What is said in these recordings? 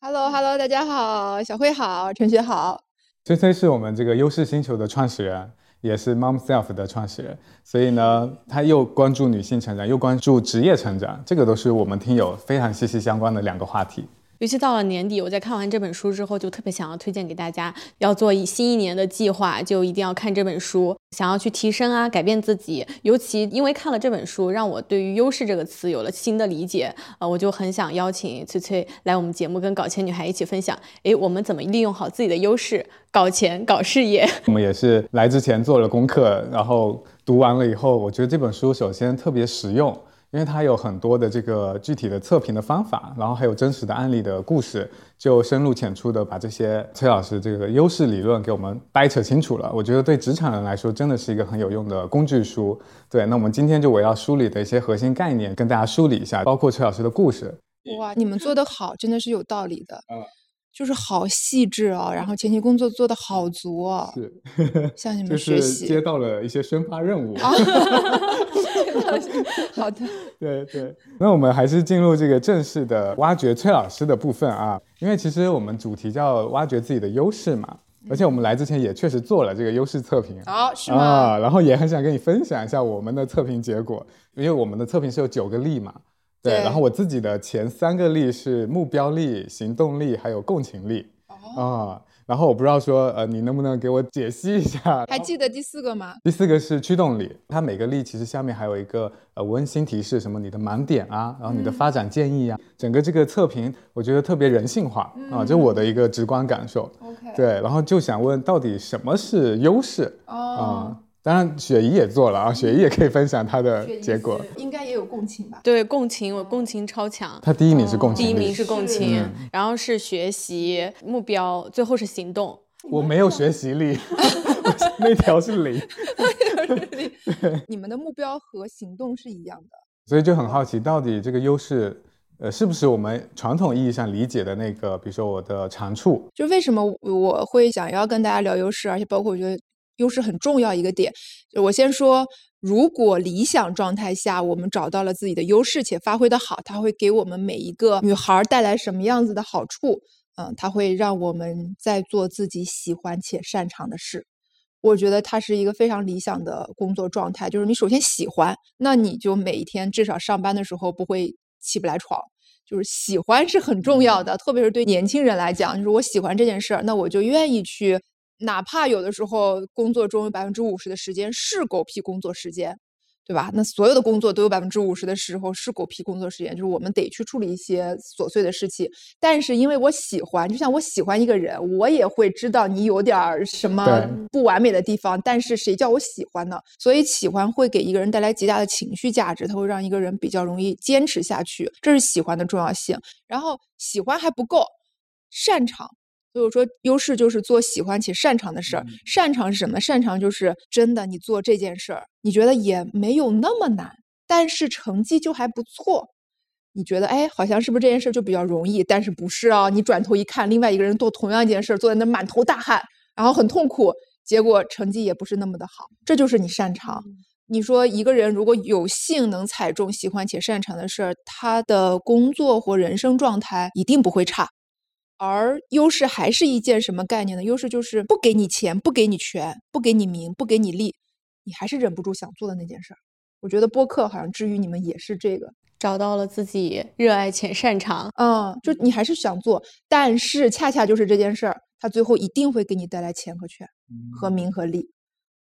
Hello，Hello，大家好，小慧好，陈雪好。崔崔是我们这个优势星球的创始人，也是 Mom Self 的创始人，所以呢，他又关注女性成长，又关注职业成长，这个都是我们听友非常息息相关的两个话题。尤其到了年底，我在看完这本书之后，就特别想要推荐给大家，要做一新一年的计划，就一定要看这本书。想要去提升啊，改变自己，尤其因为看了这本书，让我对于优势这个词有了新的理解。呃，我就很想邀请翠翠来我们节目，跟搞钱女孩一起分享。哎，我们怎么利用好自己的优势，搞钱、搞事业？我们也是来之前做了功课，然后读完了以后，我觉得这本书首先特别实用。因为它有很多的这个具体的测评的方法，然后还有真实的案例的故事，就深入浅出的把这些崔老师这个优势理论给我们掰扯清楚了。我觉得对职场人来说，真的是一个很有用的工具书。对，那我们今天就围绕书里的一些核心概念跟大家梳理一下，包括崔老师的故事。哇，你们做得好，真的是有道理的。嗯，就是好细致哦，然后前期工作做的好足哦。是，向你们学习。接到了一些宣发任务。好的，对对，那我们还是进入这个正式的挖掘崔老师的部分啊，因为其实我们主题叫挖掘自己的优势嘛，而且我们来之前也确实做了这个优势测评，好是吗？啊，然后也很想跟你分享一下我们的测评结果，因为我们的测评是有九个力嘛，对，然后我自己的前三个力是目标力、行动力还有共情力，啊。然后我不知道说，呃，你能不能给我解析一下？还记得第四个吗？第四个是驱动力，它每个力其实下面还有一个呃温馨提示，什么你的盲点啊，然后你的发展建议啊，整个这个测评我觉得特别人性化啊，这我的一个直观感受。OK。对，然后就想问，到底什么是优势啊？当然，雪姨也做了啊，雪姨也可以分享她的结果。应该也有共情吧？对，共情，我共情超强。她第一名是共情，第一名是共情，然后是学习目标，最后是行动。我没有学习力，那条是零。你们的目标和行动是一样的，所以就很好奇，到底这个优势，呃，是不是我们传统意义上理解的那个？比如说我的长处，就为什么我会想要跟大家聊优势，而且包括我觉得。优势很重要一个点，我先说，如果理想状态下我们找到了自己的优势且发挥的好，它会给我们每一个女孩带来什么样子的好处？嗯，它会让我们在做自己喜欢且擅长的事。我觉得它是一个非常理想的工作状态，就是你首先喜欢，那你就每一天至少上班的时候不会起不来床。就是喜欢是很重要的，特别是对年轻人来讲，就是我喜欢这件事儿，那我就愿意去。哪怕有的时候工作中有百分之五十的时间是狗屁工作时间，对吧？那所有的工作都有百分之五十的时候是狗屁工作时间，就是我们得去处理一些琐碎的事情。但是因为我喜欢，就像我喜欢一个人，我也会知道你有点什么不完美的地方。但是谁叫我喜欢呢？所以喜欢会给一个人带来极大的情绪价值，它会让一个人比较容易坚持下去。这是喜欢的重要性。然后喜欢还不够，擅长。所以我说，优势就是做喜欢且擅长的事儿。擅长是什么？擅长就是真的，你做这件事儿，你觉得也没有那么难，但是成绩就还不错。你觉得，哎，好像是不是这件事儿就比较容易？但是不是啊？你转头一看，另外一个人做同样一件事儿，坐在那满头大汗，然后很痛苦，结果成绩也不是那么的好。这就是你擅长。你说一个人如果有幸能踩中喜欢且擅长的事儿，他的工作或人生状态一定不会差。而优势还是一件什么概念呢？优势就是不给你钱，不给你权，不给你名，不给你利，你还是忍不住想做的那件事儿。我觉得播客好像治愈你们也是这个，找到了自己热爱且擅长。嗯，就你还是想做，但是恰恰就是这件事儿，它最后一定会给你带来钱和权，和名和利。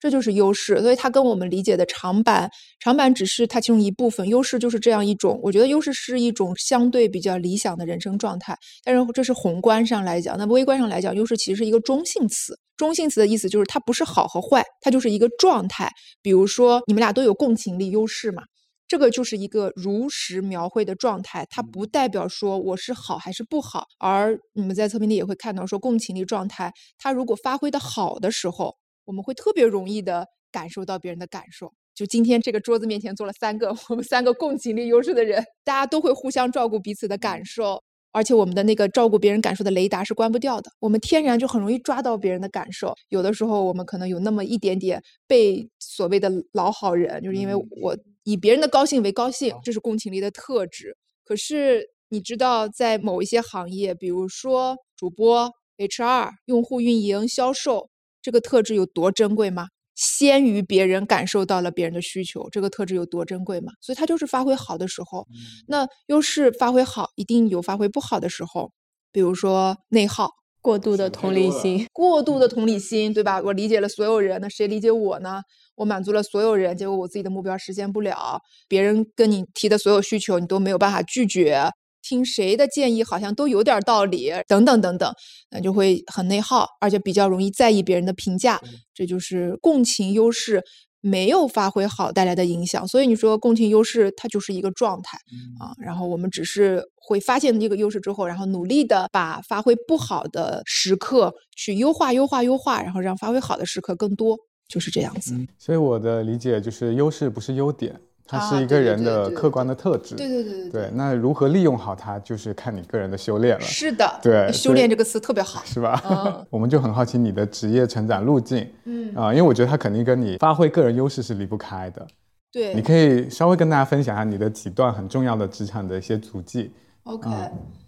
这就是优势，所以它跟我们理解的长板，长板只是它其中一部分。优势就是这样一种，我觉得优势是一种相对比较理想的人生状态。但是这是宏观上来讲，那微观上来讲，优势其实是一个中性词。中性词的意思就是它不是好和坏，它就是一个状态。比如说你们俩都有共情力优势嘛，这个就是一个如实描绘的状态，它不代表说我是好还是不好。而你们在测评里也会看到，说共情力状态，它如果发挥的好的时候。我们会特别容易的感受到别人的感受。就今天这个桌子面前坐了三个我们三个共情力优势的人，大家都会互相照顾彼此的感受，而且我们的那个照顾别人感受的雷达是关不掉的。我们天然就很容易抓到别人的感受。有的时候我们可能有那么一点点被所谓的老好人，就是因为我以别人的高兴为高兴，这是共情力的特质。可是你知道，在某一些行业，比如说主播、HR、用户运营、销售，这个特质有多珍贵吗？先于别人感受到了别人的需求，这个特质有多珍贵吗？所以它就是发挥好的时候。那优势发挥好，一定有发挥不好的时候，比如说内耗。过度的同理心，过度的同理心，对吧？我理解了所有人，那谁理解我呢？我满足了所有人，结果我自己的目标实现不了，别人跟你提的所有需求，你都没有办法拒绝。听谁的建议好像都有点道理，等等等等，那就会很内耗，而且比较容易在意别人的评价，这就是共情优势。没有发挥好带来的影响，所以你说共情优势它就是一个状态啊。然后我们只是会发现这个优势之后，然后努力的把发挥不好的时刻去优化、优化、优化，然后让发挥好的时刻更多，就是这样子。所以我的理解就是优势不是优点。它是一个人的客观的特质，对对对对对。那如何利用好它，就是看你个人的修炼了。是的，对，修炼这个词特别好，是吧？我们就很好奇你的职业成长路径，嗯啊，因为我觉得它肯定跟你发挥个人优势是离不开的。对，你可以稍微跟大家分享一下你的几段很重要的职场的一些足迹。OK，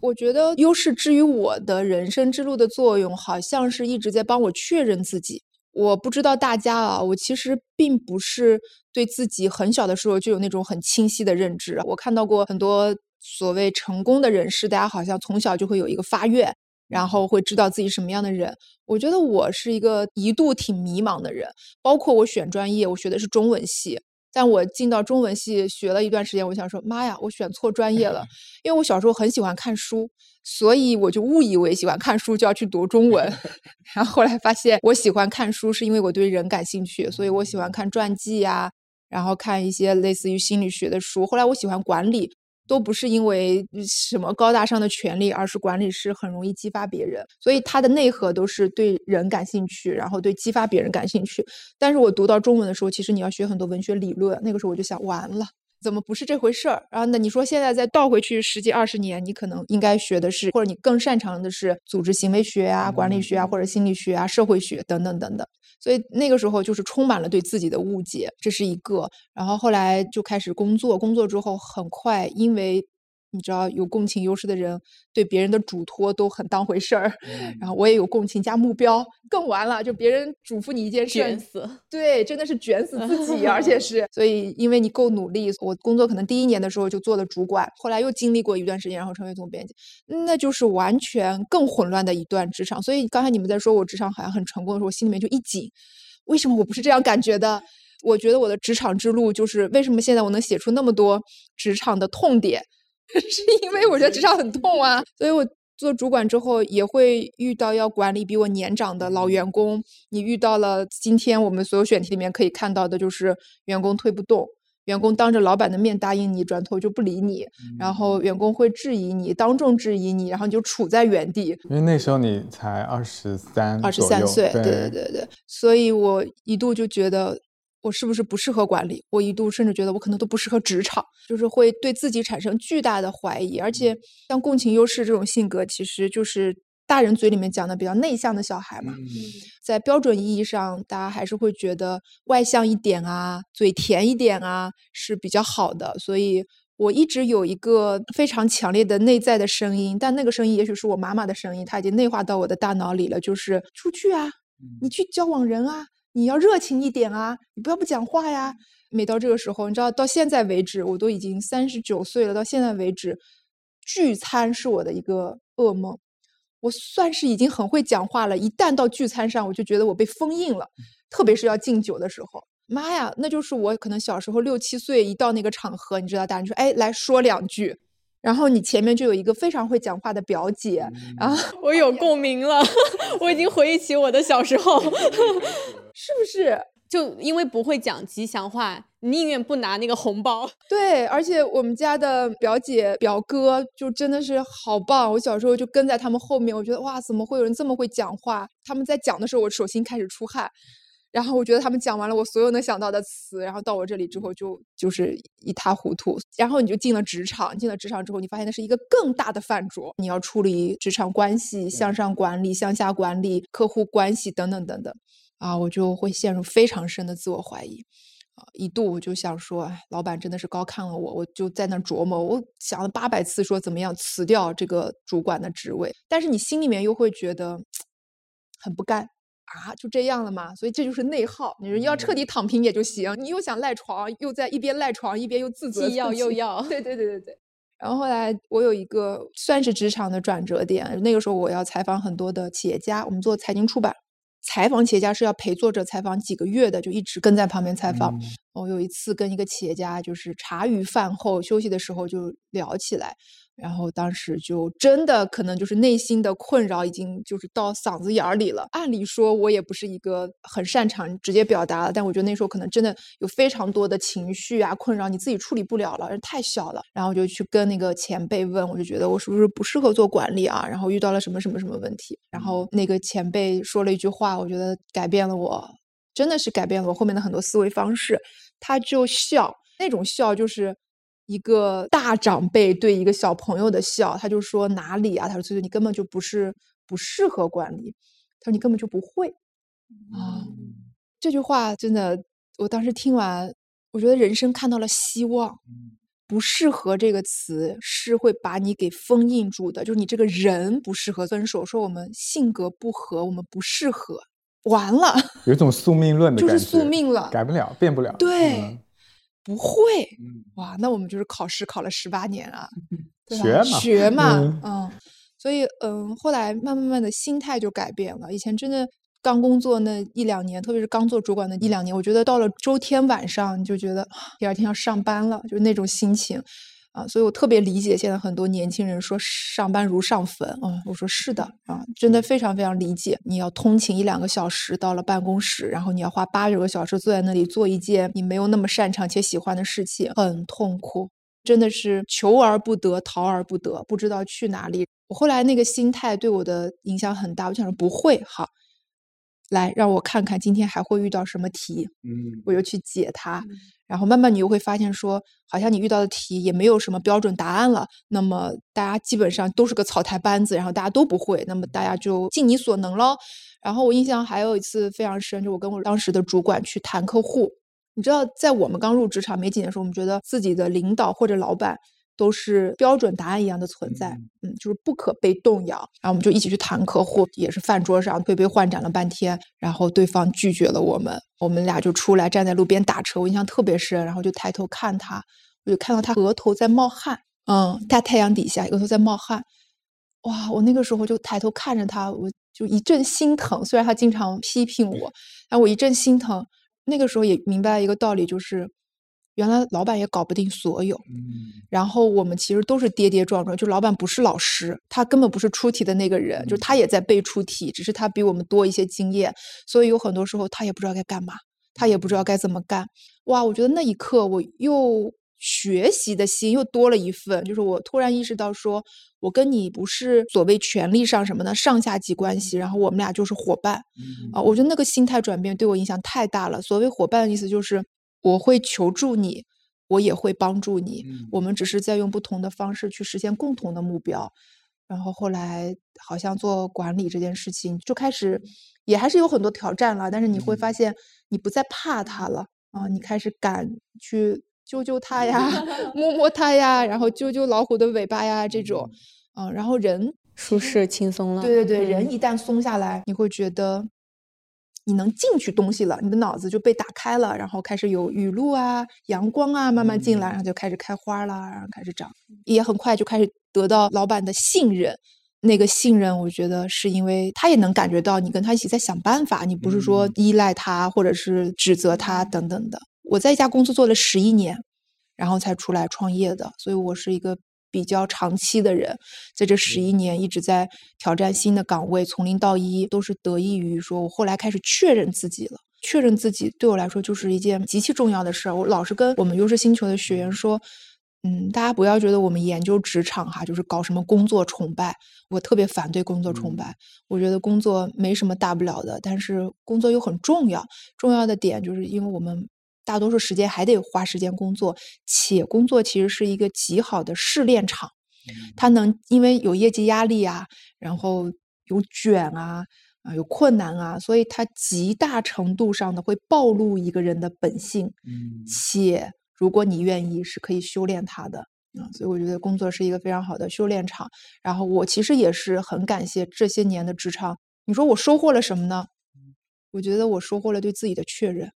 我觉得优势之于我的人生之路的作用，好像是一直在帮我确认自己。我不知道大家啊，我其实并不是对自己很小的时候就有那种很清晰的认知。我看到过很多所谓成功的人士，大家好像从小就会有一个发愿，然后会知道自己什么样的人。我觉得我是一个一度挺迷茫的人，包括我选专业，我学的是中文系。但我进到中文系学了一段时间，我想说妈呀，我选错专业了。因为我小时候很喜欢看书，所以我就误以为喜欢看书就要去读中文。然后后来发现，我喜欢看书是因为我对人感兴趣，所以我喜欢看传记呀，然后看一些类似于心理学的书。后来我喜欢管理。都不是因为什么高大上的权利，而是管理师很容易激发别人，所以它的内核都是对人感兴趣，然后对激发别人感兴趣。但是我读到中文的时候，其实你要学很多文学理论，那个时候我就想，完了。怎么不是这回事儿？然后那你说现在再倒回去十几二十年，你可能应该学的是，或者你更擅长的是组织行为学啊、管理学啊，或者心理学啊、社会学等等等等。所以那个时候就是充满了对自己的误解，这是一个。然后后来就开始工作，工作之后很快因为。你知道有共情优势的人对别人的嘱托都很当回事儿，然后我也有共情加目标，更完了，就别人嘱咐你一件事，卷死，对，真的是卷死自己，而且 是，所以因为你够努力，我工作可能第一年的时候就做了主管，后来又经历过一段时间，然后成为总编辑，那就是完全更混乱的一段职场。所以刚才你们在说我职场好像很成功的时候，我心里面就一紧，为什么我不是这样感觉的？我觉得我的职场之路就是为什么现在我能写出那么多职场的痛点。是因为我觉得职场很痛啊，所以我做主管之后也会遇到要管理比我年长的老员工。你遇到了今天我们所有选题里面可以看到的，就是员工推不动，员工当着老板的面答应你，转头就不理你，然后员工会质疑你，当众质疑你，然后你就处在原地。因为那时候你才二十三，二十三岁，对对对对，所以我一度就觉得。我是不是不适合管理？我一度甚至觉得我可能都不适合职场，就是会对自己产生巨大的怀疑。而且像共情优势这种性格，其实就是大人嘴里面讲的比较内向的小孩嘛。在标准意义上，大家还是会觉得外向一点啊，嘴甜一点啊是比较好的。所以我一直有一个非常强烈的内在的声音，但那个声音也许是我妈妈的声音，她已经内化到我的大脑里了，就是出去啊，你去交往人啊。你要热情一点啊！你不要不讲话呀！每到这个时候，你知道，到现在为止，我都已经三十九岁了。到现在为止，聚餐是我的一个噩梦。我算是已经很会讲话了，一旦到聚餐上，我就觉得我被封印了。特别是要敬酒的时候，妈呀，那就是我可能小时候六七岁一到那个场合，你知道，大人说：“哎，来说两句。”然后你前面就有一个非常会讲话的表姐，然后 我有共鸣了，我已经回忆起我的小时候，是不是？就因为不会讲吉祥话，宁愿不拿那个红包。对，而且我们家的表姐表哥就真的是好棒，我小时候就跟在他们后面，我觉得哇，怎么会有人这么会讲话？他们在讲的时候，我手心开始出汗。然后我觉得他们讲完了我所有能想到的词，然后到我这里之后就就是一塌糊涂。然后你就进了职场，进了职场之后，你发现那是一个更大的饭桌，你要处理职场关系、向上管理、向下管理、客户关系等等等等。啊，我就会陷入非常深的自我怀疑。啊，一度我就想说，哎，老板真的是高看了我，我就在那琢磨，我想了八百次说怎么样辞掉这个主管的职位，但是你心里面又会觉得 很不甘啊，就这样了嘛，所以这就是内耗。你说要彻底躺平也就行，你又想赖床，又在一边赖床一边又自责，既要又要，对对对对对。然后后来我有一个算是职场的转折点，那个时候我要采访很多的企业家，我们做财经出版。采访企业家是要陪作者采访几个月的，就一直跟在旁边采访。我有一次跟一个企业家，就是茶余饭后休息的时候就聊起来。然后当时就真的可能就是内心的困扰已经就是到嗓子眼儿里了。按理说我也不是一个很擅长直接表达，但我觉得那时候可能真的有非常多的情绪啊困扰，你自己处理不了了，太小了。然后我就去跟那个前辈问，我就觉得我是不是不适合做管理啊？然后遇到了什么什么什么问题？然后那个前辈说了一句话，我觉得改变了我，真的是改变了我后面的很多思维方式。他就笑，那种笑就是。一个大长辈对一个小朋友的笑，他就说哪里啊？他说：“翠翠，你根本就不是不适合管理。”他说：“你根本就不会啊！”这句话真的，我当时听完，我觉得人生看到了希望。不适合这个词是会把你给封印住的，就是你这个人不适合分手。说我们性格不合，我们不适合，完了，有一种宿命论的感觉，就是宿命了，改不了，变不了。对。不会，哇，那我们就是考试考了十八年啊，学嘛，学嘛，嗯，所以嗯，后来慢慢慢的心态就改变了。以前真的刚工作那一两年，特别是刚做主管的一两年，我觉得到了周天晚上，你就觉得第二天要上班了，就是那种心情。啊，所以我特别理解现在很多年轻人说上班如上坟。嗯，我说是的啊，真的非常非常理解。你要通勤一两个小时到了办公室，然后你要花八九个小时坐在那里做一件你没有那么擅长且喜欢的事情，很痛苦，真的是求而不得，逃而不得，不知道去哪里。我后来那个心态对我的影响很大，我想说不会好。来让我看看今天还会遇到什么题，嗯，我又去解它，然后慢慢你又会发现说，好像你遇到的题也没有什么标准答案了。那么大家基本上都是个草台班子，然后大家都不会，那么大家就尽你所能喽。然后我印象还有一次非常深，就我跟我当时的主管去谈客户，你知道，在我们刚入职场没几年的时候，我们觉得自己的领导或者老板。都是标准答案一样的存在，嗯，就是不可被动摇。然后我们就一起去谈客户，也是饭桌上推杯换盏了半天，然后对方拒绝了我们，我们俩就出来站在路边打车，我印象特别深。然后就抬头看他，我就看到他额头在冒汗，嗯，大太阳底下额头在冒汗，哇！我那个时候就抬头看着他，我就一阵心疼。虽然他经常批评我，但我一阵心疼。那个时候也明白一个道理，就是。原来老板也搞不定所有，然后我们其实都是跌跌撞撞。就老板不是老师，他根本不是出题的那个人，就他也在背出题，只是他比我们多一些经验，所以有很多时候他也不知道该干嘛，他也不知道该怎么干。哇，我觉得那一刻我又学习的心又多了一份，就是我突然意识到，说我跟你不是所谓权力上什么的上下级关系，然后我们俩就是伙伴啊。我觉得那个心态转变对我影响太大了。所谓伙伴的意思就是。我会求助你，我也会帮助你。我们只是在用不同的方式去实现共同的目标。然后后来好像做管理这件事情就开始，也还是有很多挑战了。但是你会发现，你不再怕它了啊！你开始敢去揪揪它呀，摸摸它呀，然后揪揪老虎的尾巴呀，这种。嗯，然后人舒适轻松了。对对对，人一旦松下来，你会觉得。你能进去东西了，你的脑子就被打开了，然后开始有雨露啊、阳光啊慢慢进来，然后就开始开花了，然后开始长，也很快就开始得到老板的信任。那个信任，我觉得是因为他也能感觉到你跟他一起在想办法，你不是说依赖他或者是指责他等等的。我在一家公司做了十一年，然后才出来创业的，所以我是一个。比较长期的人，在这十一年一直在挑战新的岗位，从零到一，都是得益于说，我后来开始确认自己了。确认自己对我来说就是一件极其重要的事儿。我老是跟我们优势星球的学员说，嗯，大家不要觉得我们研究职场哈，就是搞什么工作崇拜。我特别反对工作崇拜，我觉得工作没什么大不了的，但是工作又很重要。重要的点就是因为我们。大多数时间还得花时间工作，且工作其实是一个极好的试炼场，它能因为有业绩压力啊，然后有卷啊，啊，有困难啊，所以它极大程度上的会暴露一个人的本性，嗯且如果你愿意，是可以修炼他的啊。所以我觉得工作是一个非常好的修炼场。然后我其实也是很感谢这些年的职场。你说我收获了什么呢？我觉得我收获了对自己的确认。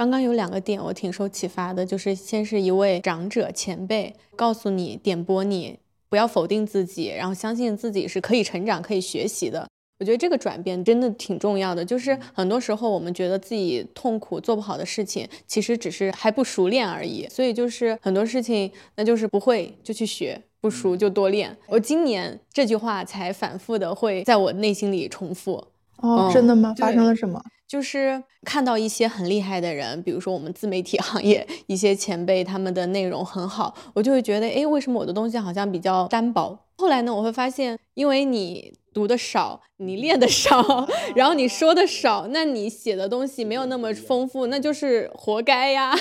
刚刚有两个点我挺受启发的，就是先是一位长者前辈告诉你、点拨你不要否定自己，然后相信自己是可以成长、可以学习的。我觉得这个转变真的挺重要的，就是很多时候我们觉得自己痛苦做不好的事情，其实只是还不熟练而已。所以就是很多事情，那就是不会就去学，不熟就多练。我今年这句话才反复的会在我内心里重复。哦，嗯真的吗？发生了什么？就是看到一些很厉害的人，比如说我们自媒体行业一些前辈，他们的内容很好，我就会觉得，哎，为什么我的东西好像比较单薄？后来呢，我会发现，因为你读的少，你练的少，然后你说的少，那你写的东西没有那么丰富，那就是活该呀。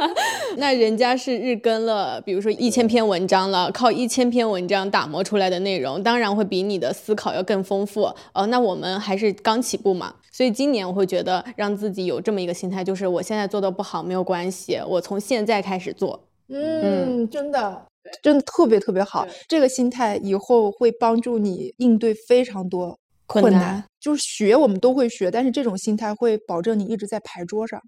那人家是日更了，比如说一千篇文章了，靠一千篇文章打磨出来的内容，当然会比你的思考要更丰富。呃，那我们还是刚起步嘛，所以今年我会觉得让自己有这么一个心态，就是我现在做的不好没有关系，我从现在开始做。嗯，真的，真的特别特别好。这个心态以后会帮助你应对非常多困困难就是学我们都会学，但是这种心态会保证你一直在牌桌上。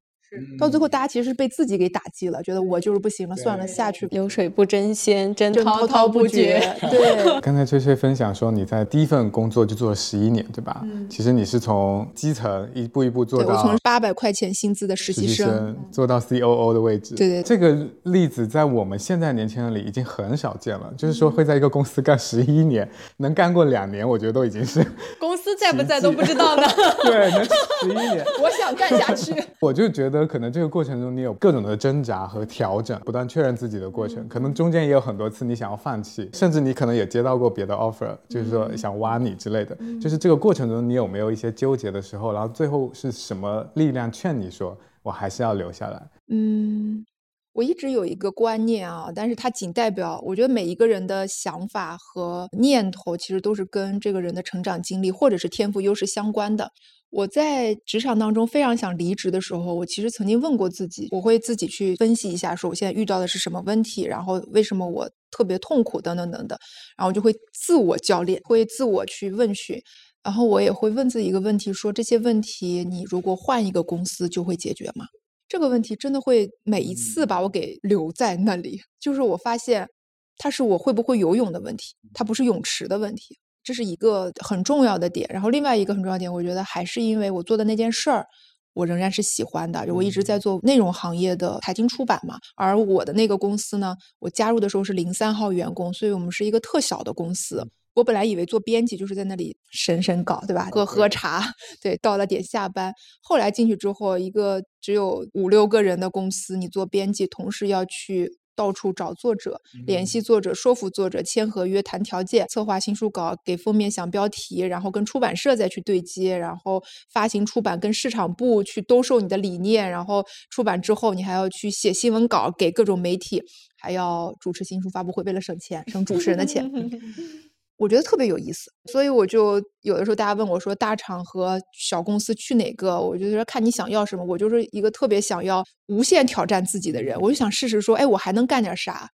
到最后，大家其实是被自己给打击了，觉得我就是不行了，算了，下去。流水不争先，滔滔滔不绝。对，刚才崔崔分享说你在第一份工作就做了十一年，对吧？嗯其实你是从基层一步一步做对我到从八百块钱薪资的实实习生，习生做到 COO 的位置。对对对这个例子在我们现在年轻人里已经很少见了。就是说会在一个公司干十一年，能干过两年，我觉得都已经是公司在不在都不知道呢。对，能十一年。我想干下去。我就觉得可能这个过程中你有各种的挣扎和调整，不断确认自己的过程。可能中间也有很多次你想要放弃，甚至你可能也接到过别的 offer，就是说想挖你之类的。就是这个过程中你有没有一些纠结的时候？然后最后是什么力量劝你说我还是要留下来？嗯，我一直有一个观念啊，但是它仅代表，我觉得每一个人的想法和念头，其实都是跟这个人的成长经历或者是天赋优势相关的。我在职场当中非常想离职的时候，我其实曾经问过自己，我会自己去分析一下，说我现在遇到的是什么问题，然后为什么我特别痛苦，等等等等，然后我就会自我教练，会自我去问询，然后我也会问自己一个问题，说这些问题你如果换一个公司就会解决吗？这个问题真的会每一次把我给留在那里。就是我发现，它是我会不会游泳的问题，它不是泳池的问题，这是一个很重要的点。然后另外一个很重要的点，我觉得还是因为我做的那件事儿，我仍然是喜欢的。就我一直在做内容行业的财经出版嘛，而我的那个公司呢，我加入的时候是零三号员工，所以我们是一个特小的公司。我本来以为做编辑就是在那里审审稿，对吧？喝喝茶，对，到了点下班。后来进去之后，一个只有五六个人的公司，你做编辑，同时要去到处找作者，联系作者，说服作者，签合约、谈条件，策划新书稿，给封面想标题，然后跟出版社再去对接，然后发行出版跟市场部去兜售你的理念，然后出版之后你还要去写新闻稿给各种媒体，还要主持新书发布会，为了省钱，省主持人的钱。我觉得特别有意思，所以我就有的时候大家问我说，大厂和小公司去哪个？我就说看你想要什么。我就是一个特别想要无限挑战自己的人，我就想试试说，哎，我还能干点啥？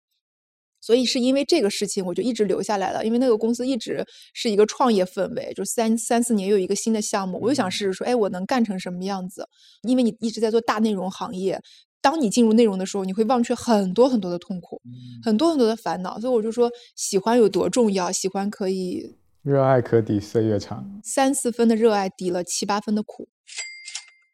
所以是因为这个事情，我就一直留下来了。因为那个公司一直是一个创业氛围，就三三四年有一个新的项目，我就想试试说，哎，我能干成什么样子？因为你一直在做大内容行业，当你进入内容的时候，你会忘却很多很多的痛苦，很多很多的烦恼。所以我就说，喜欢有多重要？喜欢可以热爱可抵岁月长。三四分的热爱抵了七八分的苦。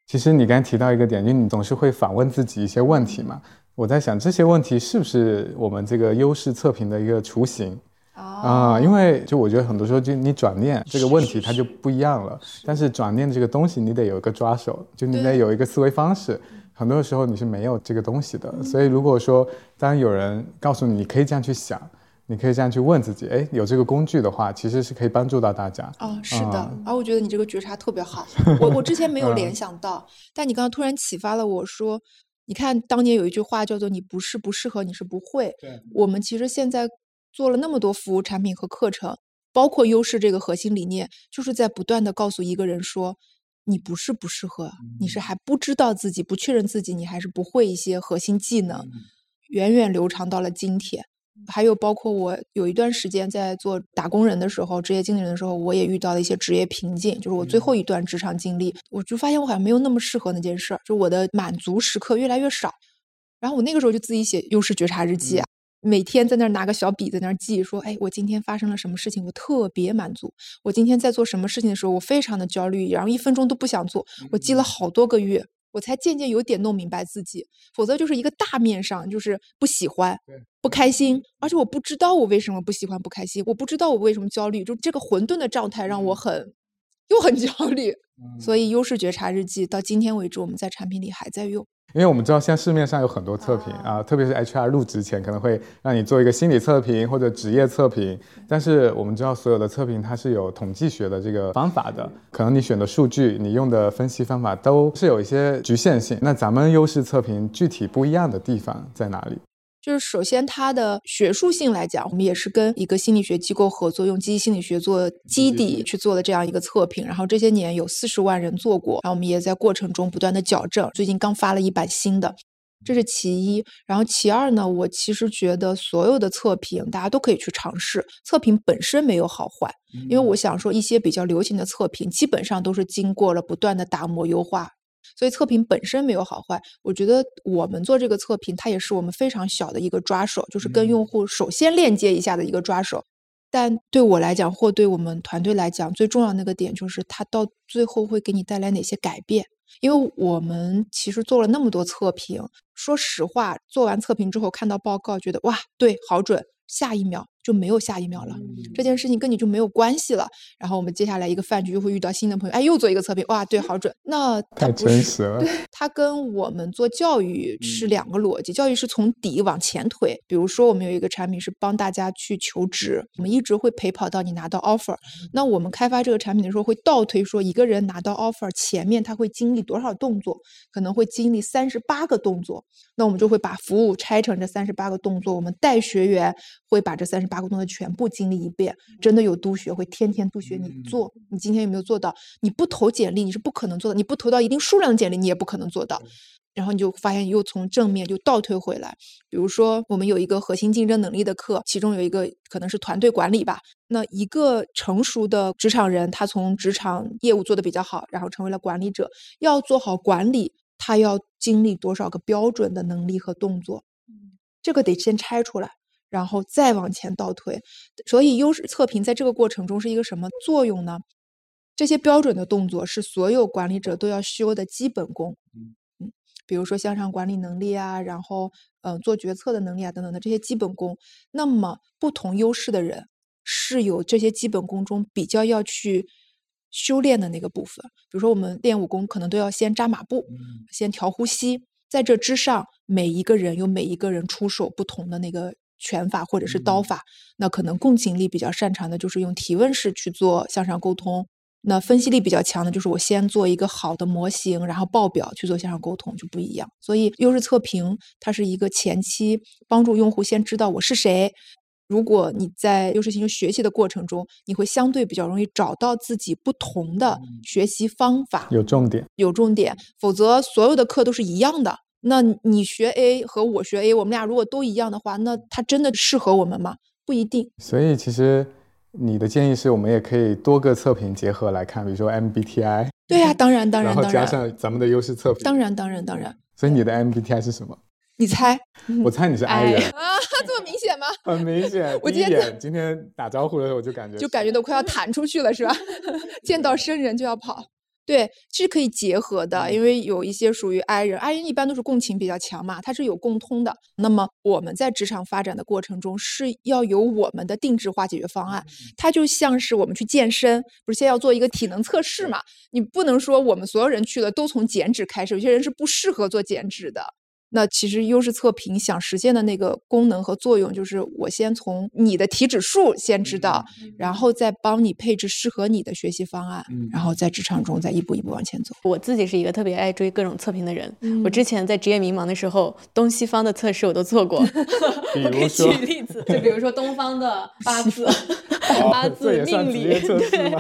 其实你刚才提到一个点，就你总是会反问自己一些问题嘛。我在想这些问题是不是我们这个优势测评的一个雏形啊、因为就我觉得很多时候就你转念这个问题它就不一样了，但是转念这个东西你得有一个抓手，就你得有一个思维方式。很多时候你是没有这个东西的，所以如果说当有人告诉你你可以这样去想，你可以这样去问自己，哎，有这个工具的话，其实是可以帮助到大家。哦，是的，啊而我觉得你这个觉察特别好，我我之前没有联想到，但你刚刚突然启发了我说，你看当年有一句话叫做“你不是不适合，你是不会”。对。我们其实现在做了那么多服务产品和课程，包括优势这个核心理念，就是在不断的告诉一个人说，你不是不适合，你是还不知道自己，不确认自己，你还是不会一些核心技能，源远流长到了今天。还有包括我有一段时间在做打工人的时候，职业经理人的时候，我也遇到了一些职业瓶颈。就是我最后一段职场经历，我就发现我好像没有那么适合那件事儿，就我的满足时刻越来越少。然后我那个时候就自己写优势觉察日记啊，每天在那儿拿个小笔在那儿记，说，哎，我今天发生了什么事情，我特别满足。我今天在做什么事情的时候，我非常的焦虑，然后一分钟都不想做。我记了好多个月。我才渐渐有点弄明白自己，否则就是一个大面上就是不喜欢、不开心，而且我不知道我为什么不喜欢、不开心，我不知道我为什么焦虑，就这个混沌的状态让我很又很 焦虑。所以优势觉察日记到今天为止，我们在产品里还在用。因为我们知道现在市面上有很多测评啊，特别是 HR 入职前可能会让你做一个心理测评或者职业测评，但是我们知道所有的测评它是有统计学的这个方法的，可能你选的数据、你用的分析方法都是有一些局限性。那咱们优势测评具体不一样的地方在哪里？就是首先，它的学术性来讲，我们也是跟一个心理学机构合作，用积极心理学做基底去做的这样一个测评。然后这些年有四十万人做过，然后我们也在过程中不断的矫正。最近刚发了一版新的，这是其一。然后其二呢，我其实觉得所有的测评大家都可以去尝试。测评本身没有好坏，因为我想说一些比较流行的测评，基本上都是经过了不断的打磨优化。所以测评本身没有好坏，我觉得我们做这个测评，它也是我们非常小的一个抓手，就是跟用户首先链接一下的一个抓手。但对我来讲，或对我们团队来讲，最重要那个点就是它到最后会给你带来哪些改变。因为我们其实做了那么多测评，说实话，做完测评之后看到报告，觉得哇，对，好准，下一秒。就没有下一秒了，这件事情跟你就没有关系了。然后我们接下来一个饭局又会遇到新的朋友，哎，又做一个测评，哇，对，好准。那 太真实了。它跟我们做教育是两个逻辑，教育是从底往前推。比如说，我们有一个产品是帮大家去求职，我们一直会陪跑到你拿到 offer。那我们开发这个产品的时候会倒推，说一个人拿到 offer 前面他会经历多少动作，可能会经历三十八个动作。那我们就会把服务拆成这三十八个动作，我们带学员会把这三十八个动作全部经历一遍。真的有督学会天天督学你做，你今天有没有做到？你不投简历你是不可能做到，你不投到一定数量的简历你也不可能做到。然后你就发现又从正面就倒退回来。比如说我们有一个核心竞争能力的课，其中有一个可能是团队管理吧。那一个成熟的职场人，他从职场业务做得比较好，然后成为了管理者，要做好管理。他要经历多少个标准的能力和动作？这个得先拆出来，然后再往前倒推。所以优势测评在这个过程中是一个什么作用呢？这些标准的动作是所有管理者都要修的基本功。嗯嗯，比如说向上管理能力啊，然后嗯做决策的能力啊等等的这些基本功。那么不同优势的人是有这些基本功中比较要去。修炼的那个部分，比如说我们练武功，可能都要先扎马步，先调呼吸。在这之上，每一个人有每一个人出手不同的那个拳法或者是刀法。那可能共情力比较擅长的，就是用提问式去做向上沟通；那分析力比较强的，就是我先做一个好的模型，然后报表去做向上沟通，就不一样。所以优势测评，它是一个前期帮助用户先知道我是谁。如果你在优势型学习的过程中，你会相对比较容易找到自己不同的学习方法，有重点，有重点。否则，所有的课都是一样的。那你学 A 和我学 A，我们俩如果都一样的话，那它真的适合我们吗？不一定。所以，其实你的建议是我们也可以多个测评结合来看，比如说 MBTI。对呀，当然，当然，然后加上咱们的优势测评。当然，当然，当然。所以你的 MBTI 是什么？你猜？我猜你是 I 人啊，这么明显吗？很明显。我今天今天打招呼的时候，我就感觉就感觉都快要弹出去了，是吧？见到生人就要跑。对，是可以结合的，因为有一些属于 I 人，I 人一般都是共情比较强嘛，它是有共通的。那么我们在职场发展的过程中，是要有我们的定制化解决方案。它就像是我们去健身，不是先要做一个体能测试嘛？你不能说我们所有人去了都从减脂开始，有些人是不适合做减脂的。那其实优势测评想实现的那个功能和作用，就是我先从你的体指数先知道，然后再帮你配置适合你的学习方案，然后在职场中再一步一步往前走。我自己是一个特别爱追各种测评的人，嗯我之前在职业迷茫的时候，东西方的测试我都做过。比我可以如举例子，就比如说东方的 八字、八字命理职业，测试吗？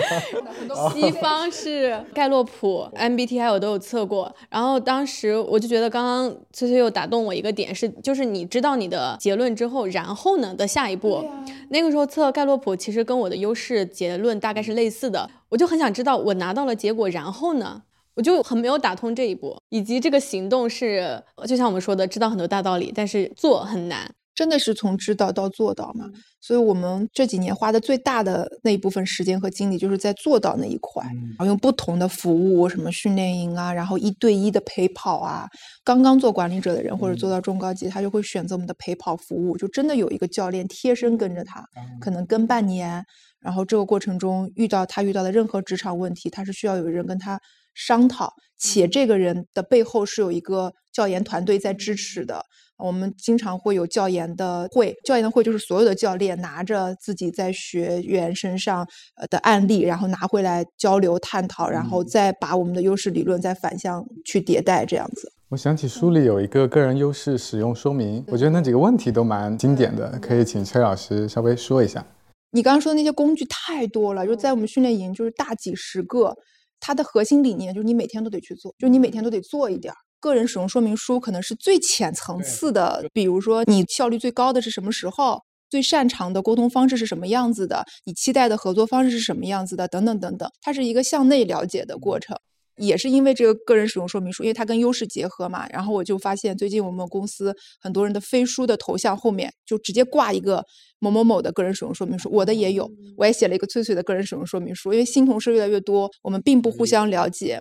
西方是盖洛普、MBTI 我都有测过，然后当时我就觉得刚刚崔崔又打动我一个点是，就是你知道你的结论之后，然后呢的下一步，那个时候测盖洛普其实跟我的优势结论大概是类似的，我就很想知道我拿到了结果，然后呢？我就很没有打通这一步，以及这个行动是，就像我们说的，知道很多大道理，但是做很难。真的是从知道到做到嘛？所以我们这几年花的最大的那一部分时间和精力，就是在做到那一块，然后用不同的服务，什么训练营啊，然后一对一的陪跑啊。刚刚做管理者的人或者做到中高级，他就会选择我们的陪跑服务，就真的有一个教练贴身跟着他，可能跟半年。然后这个过程中遇到他遇到的任何职场问题，他是需要有人跟他商讨，且这个人的背后是有一个教研团队在支持的。我们经常会有教研的会，教研的会就是所有的教练拿着自己在学员身上呃的案例，然后拿回来交流探讨，然后再把我们的优势理论再反向去迭代，这样子。我想起书里有一个个人优势使用说明，我觉得那几个问题都蛮经典的，可以请崔老师稍微说一下。你刚刚说的那些工具太多了，就在我们训练营就是大几十个，它的核心理念就是你每天都得去做，就你每天都得做一点儿。个人使用说明书可能是最浅层次的，比如说你效率最高的是什么时候，最擅长的沟通方式是什么样子的，你期待的合作方式是什么样子的，等等等等，它是一个向内了解的过程。也是因为这个个人使用说明书，因为它跟优势结合嘛，然后我就发现最近我们公司很多人的飞书的头像后面就直接挂一个某某某的个人使用说明书，我的也有，我也写了一个翠翠的个人使用说明书，因为新同事越来越多，我们并不互相了解。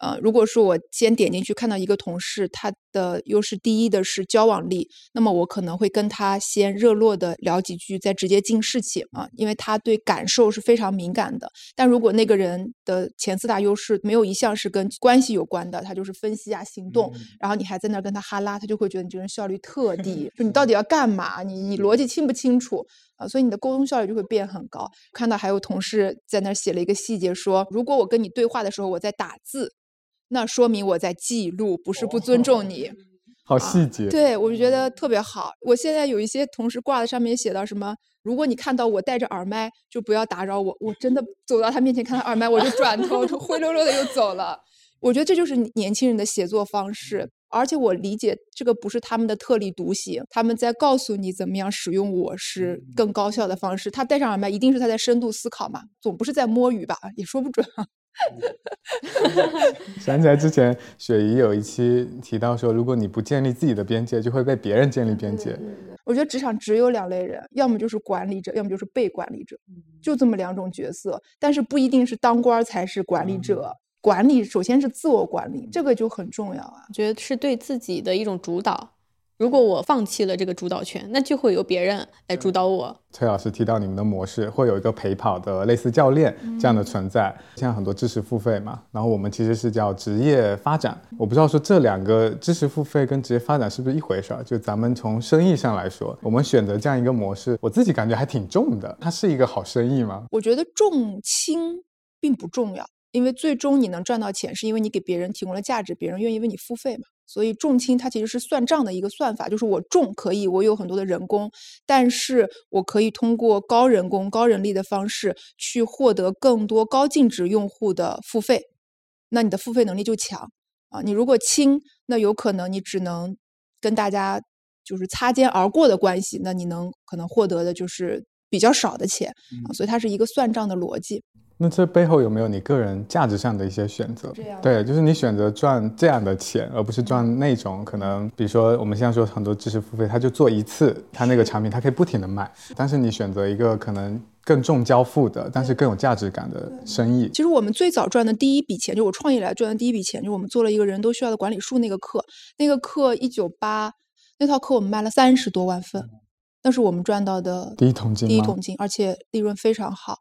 呃，如果说我先点进去看到一个同事，他的优势第一的是交往力，那么我可能会跟他先热络的聊几句，再直接进事情啊，因为他对感受是非常敏感的。但如果那个人的前四大优势没有一项是跟关系有关的，他就是分析啊、行动，然后你还在那儿跟他哈拉，他就会觉得你这个人效率特 低，就你到底要干嘛？你你逻辑清不清楚啊？所以你的沟通效率就会变很高。看到还有同事在那儿写了一个细节说，如果我跟你对话的时候我在打字。那说明我在记录，不是不尊重你。好细节，对我就觉得特别好。我现在有一些同事挂在上面写到什么，如果你看到我戴着耳麦，就不要打扰我。我真的走到他面前看他耳麦，我就转头，就灰溜溜的又走了。我觉得这就是年轻人的写作方式，而且我理解这个不是他们的特立独行，他们在告诉你怎么样使用我是更高效的方式。他戴上耳麦，一定是他在深度思考嘛，总不是在摸鱼吧？也说不准啊。想起来之前雪姨有一期提到说，如果你不建立自己的边界，就会被别人建立边界。我觉得职场只有两类人，要么就是管理者，要么就是被管理者，就这么两种角色。但是不一定是当官才是管理者，管理首先是自我管理，这个就很重要啊。我觉得是对自己的一种主导。如果我放弃了这个主导权，那就会由别人来主导我。崔老师提到你们的模式会有一个陪跑的类似教练这样的存在，现在很多知识付费嘛，然后我们其实是叫职业发展。我不知道说这两个知识付费跟职业发展是不是一回事儿？就咱们从生意上来说，我们选择这样一个模式，我自己感觉还挺重的。它是一个好生意吗？我觉得重轻并不重要，因为最终你能赚到钱，是因为你给别人提供了价值，别人愿意为你付费嘛。所以重轻它其实是算账的一个算法，就是我重可以，我有很多的人工，但是我可以通过高人工、高人力的方式去获得更多高净值用户的付费，那你的付费能力就强啊。你如果轻，那有可能你只能跟大家就是擦肩而过的关系，那你能可能获得的就是比较少的钱啊。所以它是一个算账的逻辑。那这背后有没有你个人价值上的一些选择？对，就是你选择赚这样的钱，而不是赚那种可能，比如说我们现在说很多知识付费，他就做一次，他那个产品他可以不停的卖，但是你选择一个可能更重交付的，但是更有价值感的生意。其实我们最早赚的第一笔钱，就我创业以来赚的第一笔钱，就是我们做了一个人都需要的管理术那个课，那个课一九八那套课我们卖了三十多万份，那是我们赚到的第一桶金，第一桶金，而且利润非常好。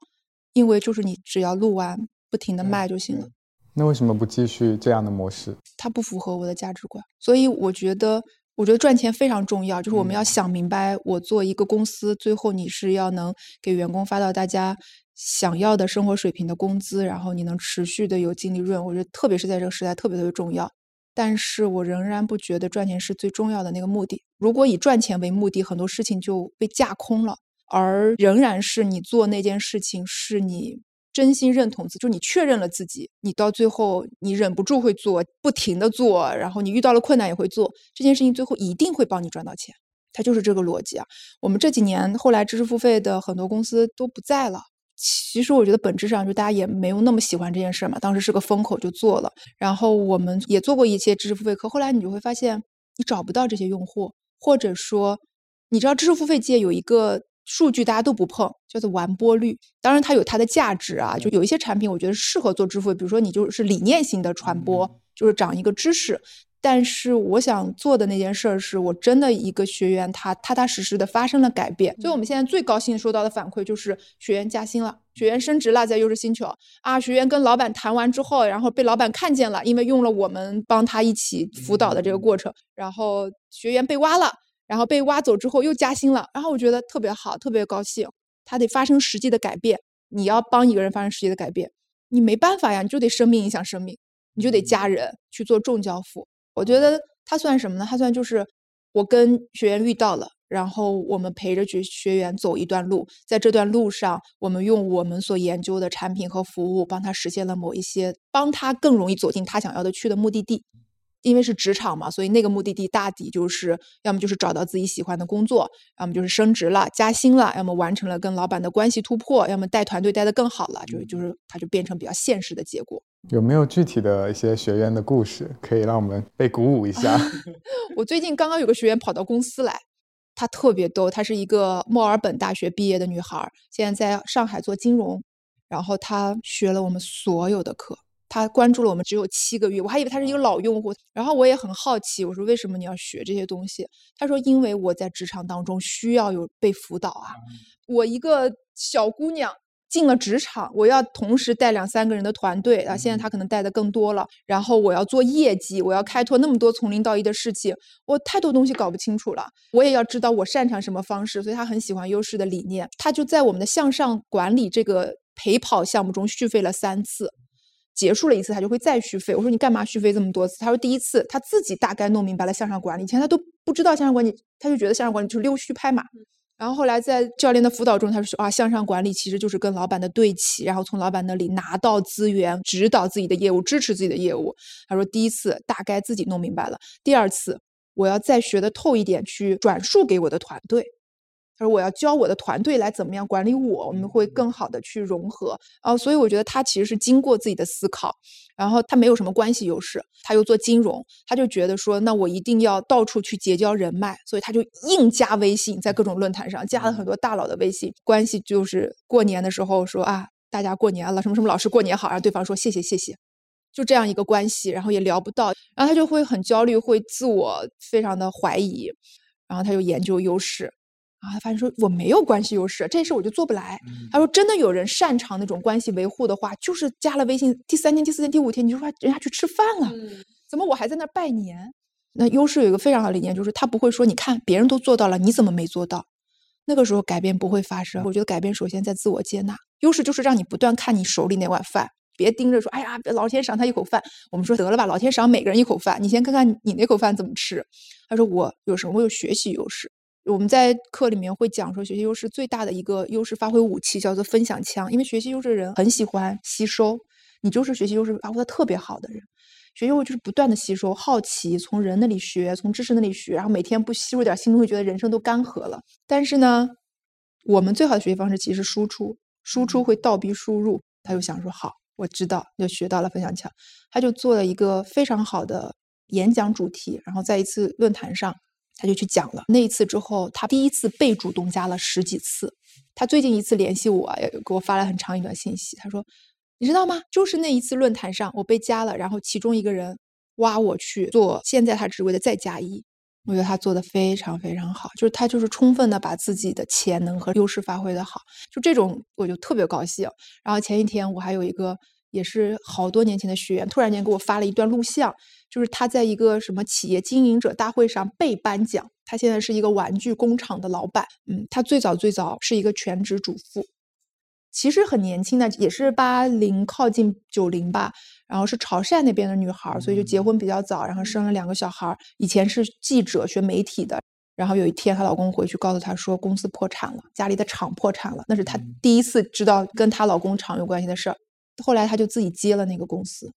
因为就是你只要录完，不停的卖就行了。那为什么不继续这样的模式？它不符合我的价值观，所以我觉得我觉得赚钱非常重要，就是我们要想明白，我做一个公司，最后你是要能给员工发到大家想要的生活水平的工资，然后你能持续的有净利润。我觉得特别是在这个时代，特别特别重要。但是我仍然不觉得赚钱是最重要的那个目的。如果以赚钱为目的，很多事情就被架空了，而仍然是你做那件事情是你。真心认同自，就你确认了自己，你到最后你忍不住会做，不停的做，然后你遇到了困难也会做这件事情，最后一定会帮你赚到钱，它就是这个逻辑啊。我们这几年后来知识付费的很多公司都不在了，其实我觉得本质上就大家也没有那么喜欢这件事嘛，当时是个风口就做了，然后我们也做过一些知识付费课，后来你就会发现你找不到这些用户，或者说你知道知识付费界有一个。数据大家都不碰，叫做完播率。当然，它有它的价值啊。就有一些产品，我觉得适合做支付，比如说你就是理念型的传播，就是涨一个知识。但是我想做的那件事儿，是我真的一个学员，他踏踏实实的发生了改变。所以我们现在最高兴收到的反馈就是学员加薪了，学员升职了，在优质星球啊，学员跟老板谈完之后，然后被老板看见了，因为用了我们帮他一起辅导的这个过程，然后学员被挖了。然后被挖走之后又加薪了，然后我觉得特别好，特别高兴。他得发生实际的改变，你要帮一个人发生实际的改变，你没办法呀，你就得生命影响生命，你就得加人去做重交付。我觉得他算什么呢？他算就是我跟学员遇到了，然后我们陪着学学员走一段路，在这段路上，我们用我们所研究的产品和服务帮他实现了某一些，帮他更容易走进他想要的去的目的地。因为是职场嘛，所以那个目的地大抵就是要么就是找到自己喜欢的工作，要么就是升职了、加薪了，要么完成了跟老板的关系突破，要么带团队带得更好了，就就是它就变成比较现实的结果。有没有具体的一些学员的故事可以让我们被鼓舞一下？我最近刚刚有个学员跑到公司来，她特别逗，她是一个墨尔本大学毕业的女孩，现在在上海做金融，然后她学了我们所有的课。他关注了我们只有七个月，我还以为他是一个老用户。然后我也很好奇，我说为什么你要学这些东西？他说因为我在职场当中需要有被辅导啊。我一个小姑娘进了职场，我要同时带两三个人的团队啊。现在他可能带的更多了。然后我要做业绩，我要开拓那么多从零到一的事情，我太多东西搞不清楚了。我也要知道我擅长什么方式，所以他很喜欢优势的理念。他就在我们的向上管理这个陪跑项目中续费了三次。结束了一次，他就会再续费。我说你干嘛续费这么多次？他说第一次他自己大概弄明白了向上管理，以前他都不知道向上管理，他就觉得向上管理就是溜须拍马。然后后来在教练的辅导中，他说啊，向上管理其实就是跟老板的对齐，然后从老板那里拿到资源，指导自己的业务，支持自己的业务。他说第一次大概自己弄明白了，第二次我要再学的透一点，去转述给我的团队。他说：“我要教我的团队来怎么样管理我，我们会更好的去融合啊。所以我觉得他其实是经过自己的思考，然后他没有什么关系优势，他又做金融，他就觉得说，那我一定要到处去结交人脉，所以他就硬加微信，在各种论坛上加了很多大佬的微信，关系就是过年的时候说啊，大家过年了，什么什么老师过年好，让对方说谢谢谢谢，就这样一个关系，然后也聊不到，然后他就会很焦虑，会自我非常的怀疑，然后他就研究优势。”啊，他发现说我没有关系优势，这事我就做不来。他说，真的有人擅长那种关系维护的话，就是加了微信，第三天、第四天、第五天，你就说人家去吃饭了，怎么我还在那拜年？那优势有一个非常好的理念，就是他不会说，你看别人都做到了，你怎么没做到？那个时候改变不会发生。我觉得改变首先在自我接纳。优势就是让你不断看你手里那碗饭，别盯着说，哎呀，老天赏他一口饭。我们说得了吧，老天赏每个人一口饭，你先看看你那口饭怎么吃。他说我有什么？我有学习优势。我们在课里面会讲说，学习优势最大的一个优势发挥武器叫做分享枪，因为学习优势的人很喜欢吸收，你就是学习优势发挥的特别好的人。学习优势就是不断的吸收，好奇，从人那里学，从知识那里学，然后每天不吸入点新东西，觉得人生都干涸了。但是呢，我们最好的学习方式其实是输出，输出会倒逼输入。他就想说，好，我知道，就学到了分享枪，他就做了一个非常好的演讲主题，然后在一次论坛上。他就去讲了那一次之后，他第一次被主动加了十几次。他最近一次联系我，也给我发了很长一段信息。他说：“你知道吗？就是那一次论坛上，我被加了，然后其中一个人挖我去做现在他职位的再加一。我觉得他做的非常非常好，就是他就是充分的把自己的潜能和优势发挥的好。就这种，我就特别高兴。然后前一天我还有一个也是好多年前的学员，突然间给我发了一段录像。”就是他在一个什么企业经营者大会上被颁奖。他现在是一个玩具工厂的老板，嗯，他最早最早是一个全职主妇，其实很年轻的，也是八零靠近九零吧，然后是潮汕那边的女孩，所以就结婚比较早，然后生了两个小孩。以前是记者学媒体的，然后有一天她老公回去告诉她说公司破产了，家里的厂破产了，那是她第一次知道跟她老公厂有关系的事儿。后来她就自己接了那个公司。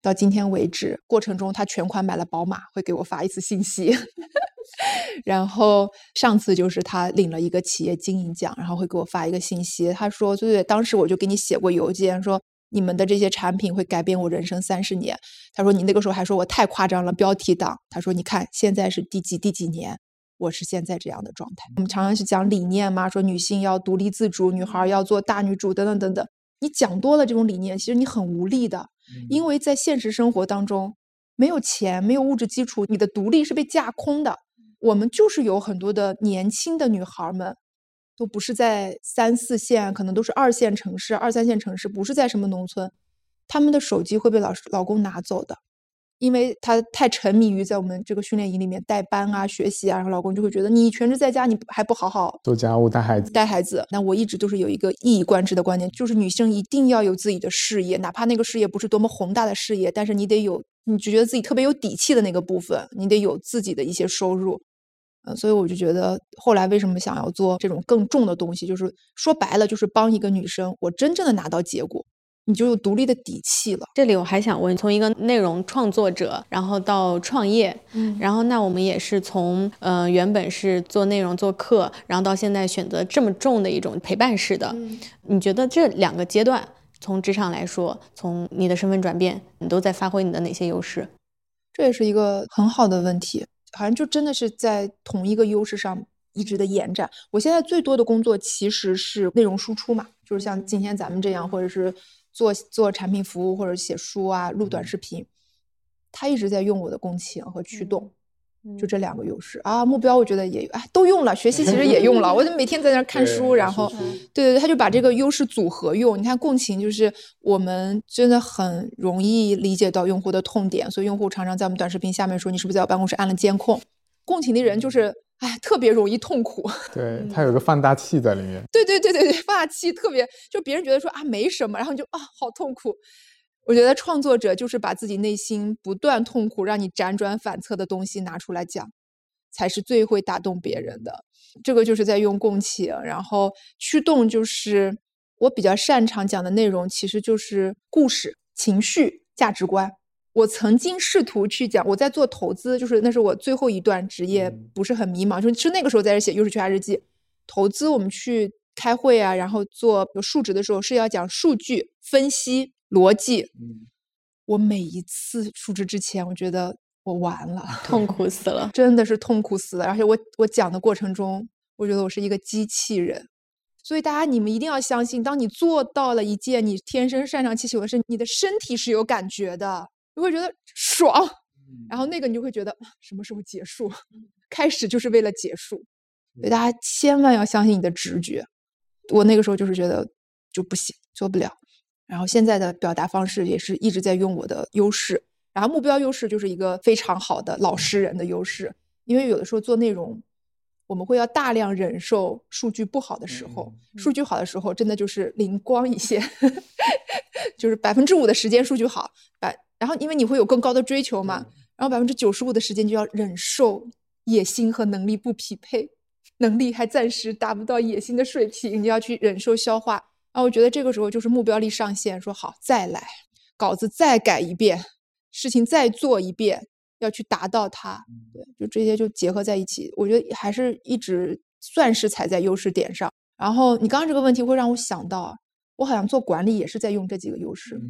到今天为止，过程中他全款买了宝马，会给我发一次信息。然后上次就是他领了一个企业经营奖，然后会给我发一个信息。他说：“对对，当时我就给你写过邮件，说你们的这些产品会改变我人生三十年。”他说：“你那个时候还说我太夸张了，标题党。”他说：“你看现在是第几第几年，我是现在这样的状态。”我们常常是讲理念嘛，说女性要独立自主，女孩要做大女主等等等等。你讲多了这种理念，其实你很无力的。因为在现实生活当中，没有钱，没有物质基础，你的独立是被架空的。我们就是有很多的年轻的女孩们，都不是在三四线，可能都是二线城市、二三线城市，不是在什么农村，他们的手机会被老老公拿走的。因为她太沉迷于在我们这个训练营里面带班啊、学习啊，然后老公就会觉得你全职在家，你还不好好做家务、带孩子、带孩子。那我一直都是有一个一以贯之的观点，就是女性一定要有自己的事业，哪怕那个事业不是多么宏大的事业，但是你得有，你就觉得自己特别有底气的那个部分，你得有自己的一些收入。嗯，所以我就觉得后来为什么想要做这种更重的东西，就是说白了，就是帮一个女生，我真正的拿到结果。你就有独立的底气了。这里我还想问，从一个内容创作者，然后到创业，嗯，然后那我们也是从呃原本是做内容做课，然后到现在选择这么重的一种陪伴式的。你觉得这两个阶段，从职场来说，从你的身份转变，你都在发挥你的哪些优势？这也是一个很好的问题，好像就真的是在同一个优势上一直的延展。我现在最多的工作其实是内容输出嘛，就是像今天咱们这样，或者是。做做产品服务或者写书啊，录短视频，他一直在用我的共情和驱动，就这两个优势啊。目标我觉得也哎都用了，学习其实也用了，我就每天在那看书，然后对对对，他就把这个优势组合用。你看共情就是我们真的很容易理解到用户的痛点，所以用户常常在我们短视频下面说你是不是在我办公室按了监控？共情的人就是。哎，特别容易痛苦。对，它有个放大器在里面。对对对对对，放大器特别，就别人觉得说啊没什么，然后你就啊好痛苦。我觉得创作者就是把自己内心不断痛苦、让你辗转反侧的东西拿出来讲，才是最会打动别人的。这个就是在用共情，然后驱动就是我比较擅长讲的内容，其实就是故事、情绪、价值观。我曾经试图去讲，我在做投资，就是那是我最后一段职业，不是很迷茫，就是那个时候在这写优势缺乏日记。投资我们去开会啊，然后做数值的时候是要讲数据分析逻辑。嗯，我每一次述职之前，我觉得我完了，痛苦死了，真的是痛苦死了。而且我我讲的过程中，我觉得我是一个机器人。所以大家你们一定要相信，当你做到了一件你天生擅长气球的事，你的身体是有感觉的。你会觉得爽，然后那个你就会觉得什么时候结束？开始就是为了结束，所以大家千万要相信你的直觉。我那个时候就是觉得就不行，做不了。然后现在的表达方式也是一直在用我的优势，然后目标优势就是一个非常好的老实人的优势。因为有的时候做内容，我们会要大量忍受数据不好的时候，数据好的时候真的就是灵光一现，就是百分之五的时间数据好，百。然后，因为你会有更高的追求嘛，然后百分之九十五的时间就要忍受野心和能力不匹配，能力还暂时达不到野心的水平，你要去忍受消化。然后我觉得这个时候就是目标力上限，说好再来，稿子再改一遍，事情再做一遍，要去达到它。对，就这些就结合在一起，我觉得还是一直算是踩在优势点上。然后你刚刚这个问题会让我想到。我好像做管理也是在用这几个优势。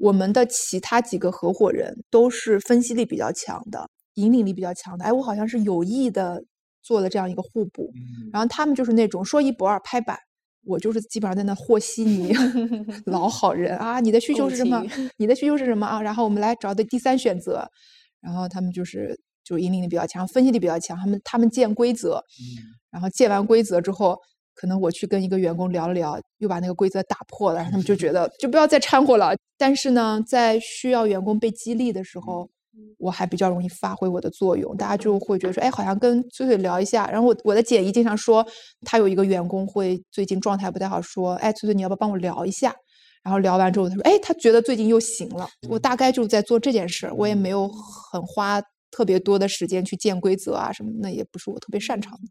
我们的其他几个合伙人都是分析力比较强的，引领力比较强的。哎，我好像是有意的做了这样一个互补。然后他们就是那种说一不二拍板，我就是基本上在那和稀泥，老好人啊。你的需求是什么？你的需求是什么啊？然后我们来找的第三选择。然后他们就是就引领力比较强，分析力比较强。他们他们建规则，然后建完规则之后。可能我去跟一个员工聊了聊，又把那个规则打破了，然后他们就觉得就不要再掺和了。但是呢，在需要员工被激励的时候，我还比较容易发挥我的作用。大家就会觉得说，哎，好像跟翠翠聊一下。然后我我的简姨经常说，她有一个员工会最近状态不太好，说，哎，翠翠你要不要帮我聊一下？然后聊完之后，他说，哎，他觉得最近又行了。我大概就在做这件事，我也没有很花特别多的时间去建规则啊什么，那也不是我特别擅长的。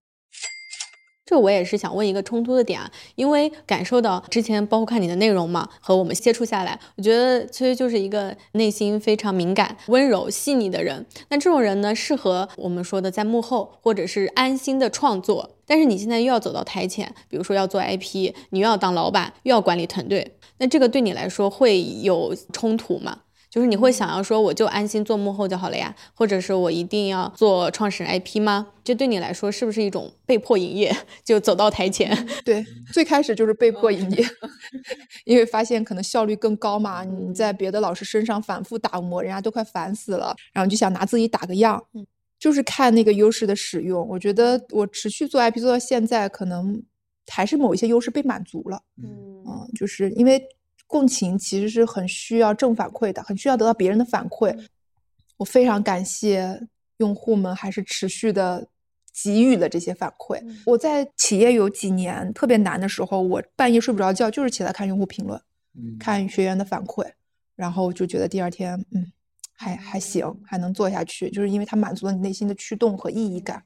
这我也是想问一个冲突的点啊，因为感受到之前包括看你的内容嘛，和我们接触下来，我觉得崔崔就是一个内心非常敏感、温柔、细腻的人。那这种人呢，适合我们说的在幕后或者是安心的创作。但是你现在又要走到台前，比如说要做 IP，你又要当老板，又要管理团队，那这个对你来说会有冲突吗？就是你会想要说，我就安心做幕后就好了呀，或者是我一定要做创始人 IP 吗？这对你来说是不是一种被迫营业？就走到台前？对，最开始就是被迫营业，因为发现可能效率更高嘛。你在别的老师身上反复打磨，人家都快烦死了，然后就想拿自己打个样。嗯，就是看那个优势的使用。我觉得我持续做 IP 做到现在，可能还是某一些优势被满足了。嗯，就是因为。共情其实是很需要正反馈的，很需要得到别人的反馈。我非常感谢用户们，还是持续的给予了这些反馈。我在企业有几年特别难的时候，我半夜睡不着觉，就是起来看用户评论，看学员的反馈，然后就觉得第二天，嗯，还还行，还能做下去，就是因为它满足了你内心的驱动和意义感，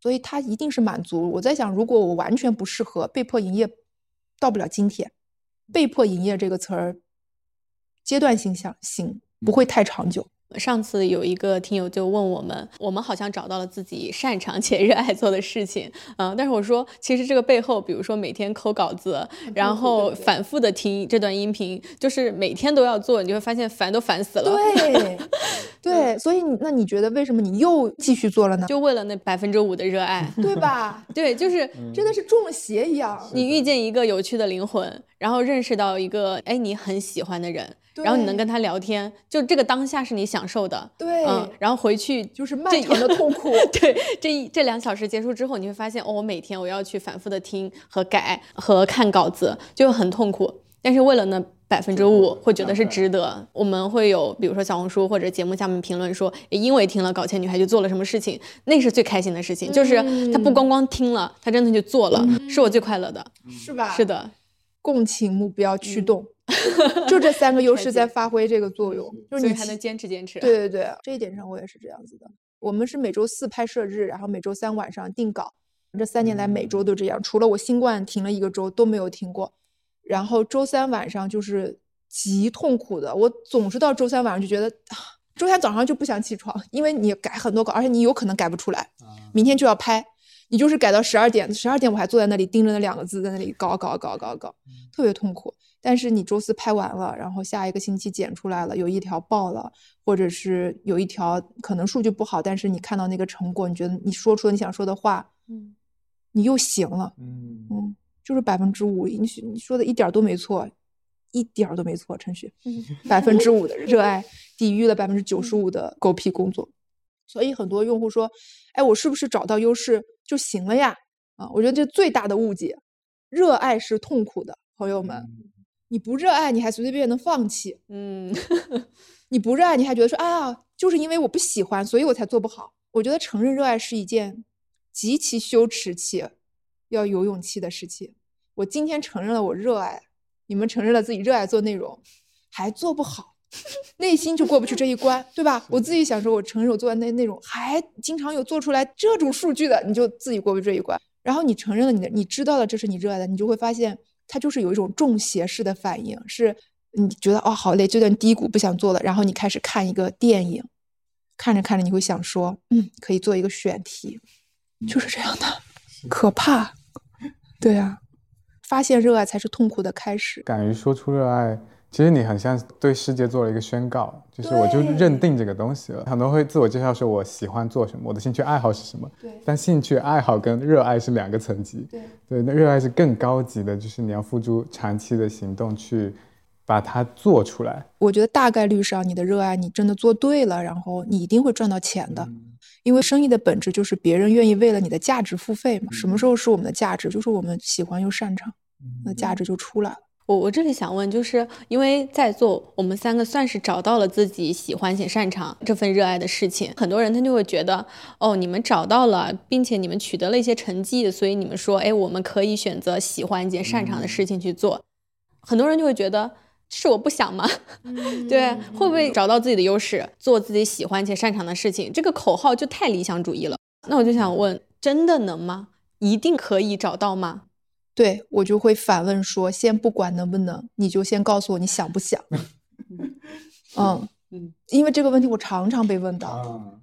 所以它一定是满足。我在想，如果我完全不适合，被迫营业，到不了今天。被迫营业这个词儿，阶段性想行，不会太长久。上次有一个听友就问我们，我们好像找到了自己擅长且热爱做的事情，嗯，但是我说，其实这个背后，比如说每天抠稿子，然后反复的听这段音频，就是每天都要做，你就会发现烦都烦死了。对，对，所以那你觉得为什么你又继续做了呢？就为了那百分之五的热爱，对吧？对，就是真的是中了邪一样。你遇见一个有趣的灵魂，然后认识到一个哎你很喜欢的人。然后你能跟他聊天，就这个当下是你享受的，对，嗯，然后回去就是漫长的痛苦，对，这一这两小时结束之后，你会发现，哦，我每天我要去反复的听和改和看稿子，就很痛苦，但是为了那百分之五，会觉得是值得。我们会有，比如说小红书或者节目下面评论说，因为听了搞钱女孩就做了什么事情，那是最开心的事情，就是他不光光听了，他真的就做了，是我最快乐的，是吧？是的，共情目标驱动。就这三个 优势在发挥这个作用，就是你还能坚持坚持。对对对，这一点上我也是这样子的。我们是每周四拍摄日，然后每周三晚上定稿。这三年来每周都这样，除了我新冠停了一个周都没有停过。然后周三晚上就是极痛苦的，我总是到周三晚上就觉得，周三早上就不想起床，因为你改很多稿，而且你有可能改不出来，明天就要拍，你就是改到十二点，十二点我还坐在那里盯着那两个字在那里搞搞搞搞搞，特别痛苦。但是你周四拍完了，然后下一个星期剪出来了，有一条爆了，或者是有一条可能数据不好，但是你看到那个成果，你觉得你说出了你想说的话，嗯，你又行了，嗯。嗯，就是百分之五，你你说的一点都没错，一点都没错，陈旭，百分之五的热爱抵御了百分之九十五的狗屁工作，所以很多用户说，哎，我是不是找到优势就行了呀？啊，我觉得这最大的误解，热爱是痛苦的，朋友们。你不热爱，你还随随便便能放弃。嗯，你不热爱，你还觉得说啊，就是因为我不喜欢，所以我才做不好。我觉得承认热爱是一件极其羞耻且要有勇气的事情。我今天承认了我热爱，你们承认了自己热爱做内容，还做不好，内心就过不去这一关，对吧？我自己想说，我承认我做的那内容，还经常有做出来这种数据的，你就自己过不去这一关。然后你承认了你的，你知道了这是你热爱的，你就会发现。它就是有一种中邪式的反应，是你觉得哦好累，这段低谷不想做了，然后你开始看一个电影，看着看着你会想说，嗯，可以做一个选题，就是这样的，可怕，对啊，发现热爱才是痛苦的开始，敢于说出热爱。其实你很像对世界做了一个宣告，就是我就认定这个东西了。很多会自我介绍说我喜欢做什么，我的兴趣爱好是什么。对。但兴趣爱好跟热爱是两个层级。对。对，那热爱是更高级的，就是你要付出长期的行动去把它做出来。我觉得大概率上，你的热爱你真的做对了，然后你一定会赚到钱的。因为生意的本质就是别人愿意为了你的价值付费嘛。什么时候是我们的价值？就是我们喜欢又擅长，那价值就出来了。我我这里想问，就是因为在座我们三个算是找到了自己喜欢且擅长这份热爱的事情，很多人他就会觉得，哦，你们找到了，并且你们取得了一些成绩，所以你们说，哎，我们可以选择喜欢且擅长的事情去做。很多人就会觉得，是我不想吗？对，会不会找到自己的优势，做自己喜欢且擅长的事情？这个口号就太理想主义了。那我就想问，真的能吗？一定可以找到吗？对我就会反问说：先不管能不能，你就先告诉我你想不想。嗯嗯，因为这个问题我常常被问到，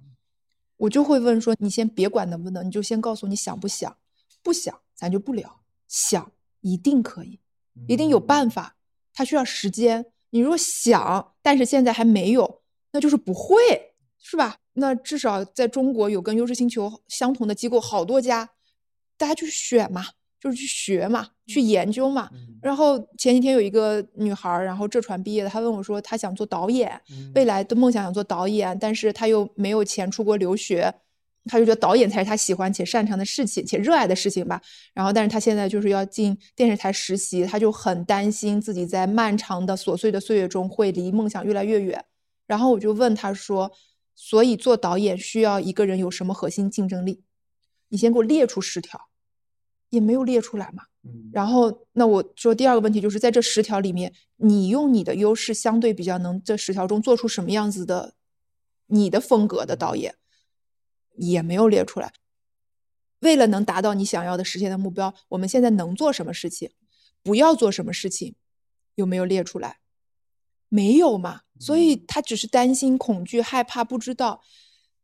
我就会问说：你先别管能不能，你就先告诉我你想不想。不想咱就不聊，想一定可以，一定有办法。它需要时间。你如果想，但是现在还没有，那就是不会，是吧？那至少在中国有跟优势星球相同的机构好多家，大家去选嘛。就是去学嘛，去研究嘛。然后前几天有一个女孩，然后浙传毕业的，她问我说，她想做导演，未来的梦想想做导演，但是她又没有钱出国留学，她就觉得导演才是她喜欢且擅长的事情，且热爱的事情吧。然后，但是她现在就是要进电视台实习，她就很担心自己在漫长的琐碎的岁月中会离梦想越来越远。然后我就问她说，所以做导演需要一个人有什么核心竞争力？你先给我列出十条。也没有列出来嘛，然后那我说第二个问题就是在这十条里面，你用你的优势相对比较能这十条中做出什么样子的你的风格的导演，也没有列出来。为了能达到你想要的实现的目标，我们现在能做什么事情，不要做什么事情，有没有列出来？没有嘛，所以他只是担心、恐惧、害怕、不知道。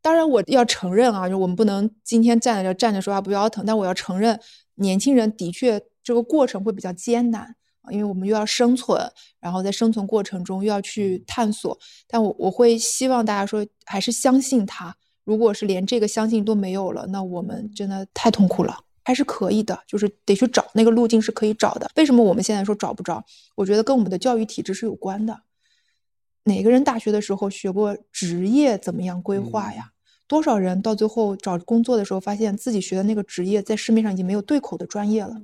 当然我要承认啊，就我们不能今天站在这站着说话不腰疼，但我要承认。年轻人的确这个过程会比较艰难啊，因为我们又要生存，然后在生存过程中又要去探索。但我我会希望大家说，还是相信他。如果是连这个相信都没有了，那我们真的太痛苦了。还是可以的，就是得去找那个路径是可以找的。为什么我们现在说找不着？我觉得跟我们的教育体制是有关的。哪个人大学的时候学过职业怎么样规划呀？多少人到最后找工作的时候，发现自己学的那个职业在市面上已经没有对口的专业了，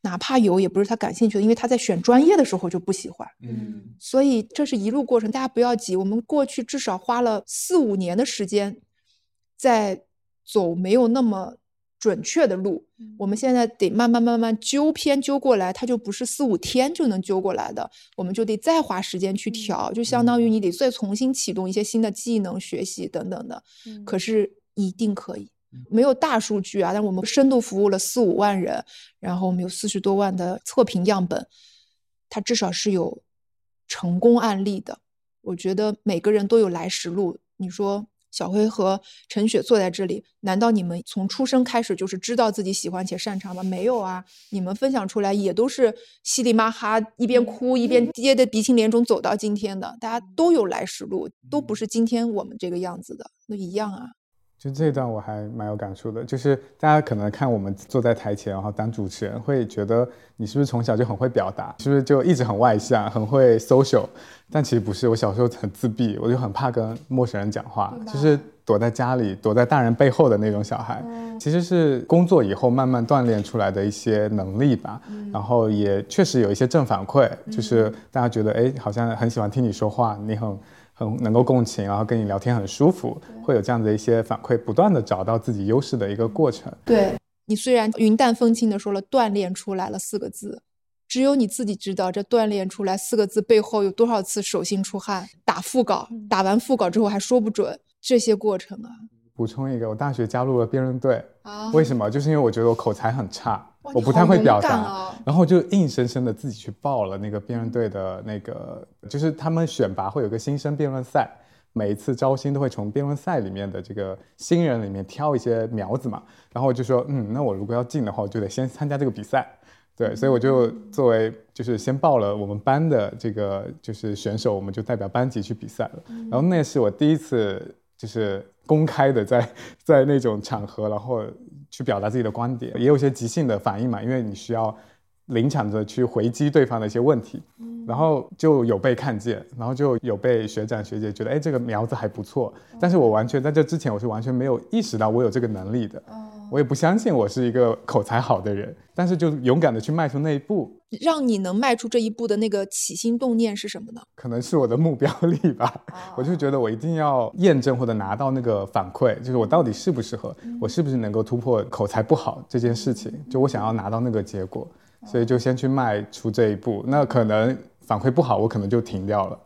哪怕有，也不是他感兴趣的，因为他在选专业的时候就不喜欢。嗯，所以这是一路过程，大家不要急。我们过去至少花了四五年的时间，在走没有那么。准确的路，我们现在得慢慢慢慢纠偏纠过来，它就不是四五天就能纠过来的，我们就得再花时间去调，就相当于你得再重新启动一些新的技能学习等等的。可是一定可以，没有大数据啊，但我们深度服务了四五万人，然后我们有四十多万的测评样本，它至少是有成功案例的。我觉得每个人都有来时路，你说。小辉和陈雪坐在这里，难道你们从出生开始就是知道自己喜欢且擅长吗？没有啊，你们分享出来也都是稀里马哈，一边哭一边跌的鼻青脸肿走到今天的，大家都有来时路，都不是今天我们这个样子的，那一样啊。就这一段我还蛮有感触的，就是大家可能看我们坐在台前，然后当主持人，会觉得你是不是从小就很会表达，是不是就一直很外向，很会 social？但其实不是，我小时候很自闭，我就很怕跟陌生人讲话，就是躲在家里，躲在大人背后的那种小孩。其实是工作以后慢慢锻炼出来的一些能力吧，然后也确实有一些正反馈，就是大家觉得哎，好像很喜欢听你说话，你很。很能够共情，然后跟你聊天很舒服，会有这样的一些反馈，不断的找到自己优势的一个过程。对你虽然云淡风轻的说了“锻炼出来了”四个字，只有你自己知道这锻炼出来四个字背后有多少次手心出汗，打副稿，打完副稿之后还说不准这些过程啊。补充一个，我大学加入了辩论队，啊为什么？就是因为我觉得我口才很差。我不太会表达，然后就硬生生的自己去报了那个辩论队的那个，就是他们选拔会有个新生辩论赛，每一次招新都会从辩论赛里面的这个新人里面挑一些苗子嘛，然后我就说，嗯，那我如果要进的话，我就得先参加这个比赛，对，所以我就作为就是先报了我们班的这个就是选手，我们就代表班级去比赛了，然后那是我第一次就是公开的在 在那种场合，然后。去表达自己的观点，也有些即兴的反应嘛，因为你需要临场着去回击对方的一些问题，然后就有被看见，然后就有被学长学姐觉得，哎，这个苗子还不错。但是我完全在这之前，我是完全没有意识到我有这个能力的。我也不相信我是一个口才好的人，但是就勇敢的去迈出那一步。让你能迈出这一步的那个起心动念是什么呢？可能是我的目标力吧。我就觉得我一定要验证或者拿到那个反馈，就是我到底适不适合，我是不是能够突破口才不好这件事情。就我想要拿到那个结果，所以就先去迈出这一步。那可能反馈不好，我可能就停掉了。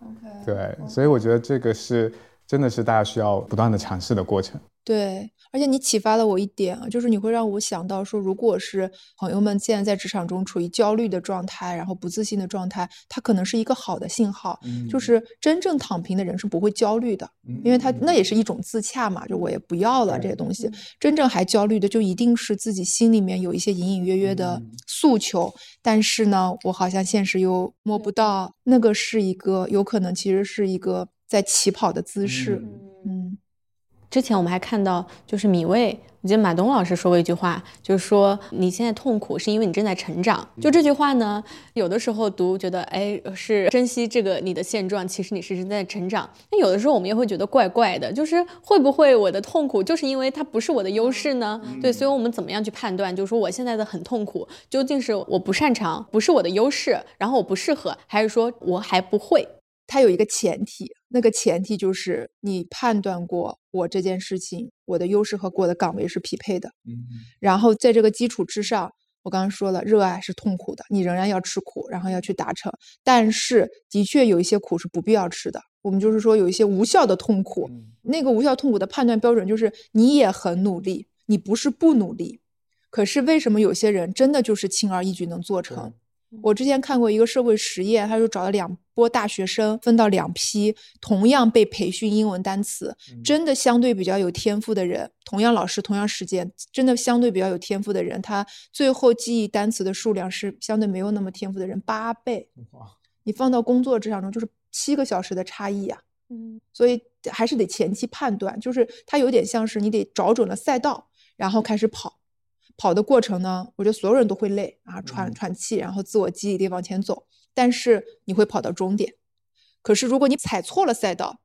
对，所以我觉得这个是真的是大家需要不断的尝试的过程。对，而且你启发了我一点啊，就是你会让我想到说，如果是朋友们现在在职场中处于焦虑的状态，然后不自信的状态，它可能是一个好的信号。嗯，就是真正躺平的人是不会焦虑的，因为他那也是一种自洽嘛，就我也不要了这些东西。真正还焦虑的，就一定是自己心里面有一些隐隐约约的诉求，但是呢，我好像现实又摸不到，那个是一个有可能其实是一个在起跑的姿势。嗯。之前我们还看到，就是米未，我记得马东老师说过一句话，就是说你现在痛苦是因为你正在成长。就这句话呢，有的时候读觉得，哎，是珍惜这个你的现状，其实你是正在成长。那有的时候我们也会觉得怪怪的，就是会不会我的痛苦就是因为它不是我的优势呢？对，所以我们怎么样去判断，就是说我现在的很痛苦，究竟是我不擅长，不是我的优势，然后我不适合，还是说我还不会？它有一个前提，那个前提就是你判断过我这件事情，我的优势和我的岗位是匹配的。嗯，然后在这个基础之上，我刚刚说了，热爱是痛苦的，你仍然要吃苦，然后要去达成。但是的确有一些苦是不必要吃的。我们就是说有一些无效的痛苦，那个无效痛苦的判断标准就是你也很努力，你不是不努力，可是为什么有些人真的就是轻而易举能做成？我之前看过一个社会实验，他就找了两波大学生，分到两批，同样被培训英文单词，真的相对比较有天赋的人，同样老师，同样时间，真的相对比较有天赋的人，他最后记忆单词的数量是相对没有那么天赋的人八倍。你放到工作职场中，就是七个小时的差异呀。嗯，所以还是得前期判断，就是它有点像是你得找准了赛道，然后开始跑。跑的过程呢，我觉得所有人都会累啊，喘喘气，然后自我激励地往前走。但是你会跑到终点。可是如果你踩错了赛道，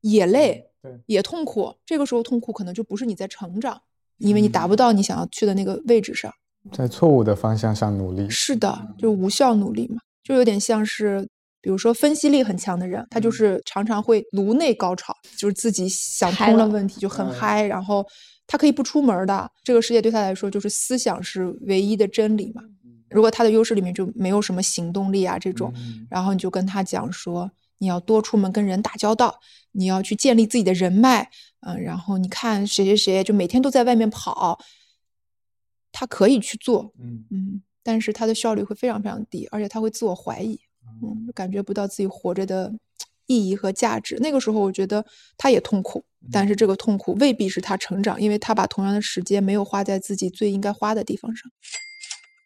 也累，对，也痛苦。这个时候痛苦可能就不是你在成长，因为你达不到你想要去的那个位置上，在错误的方向上努力。是的，就无效努力嘛，就有点像是，比如说分析力很强的人，他就是常常会颅内高潮，就是自己想通了问题就很嗨，然后。他可以不出门的，这个世界对他来说就是思想是唯一的真理嘛。如果他的优势里面就没有什么行动力啊这种，然后你就跟他讲说，你要多出门跟人打交道，你要去建立自己的人脉，嗯，然后你看谁谁谁就每天都在外面跑，他可以去做，嗯嗯，但是他的效率会非常非常低，而且他会自我怀疑，嗯，感觉不到自己活着的意义和价值。那个时候我觉得他也痛苦。但是这个痛苦未必是他成长，因为他把同样的时间没有花在自己最应该花的地方上。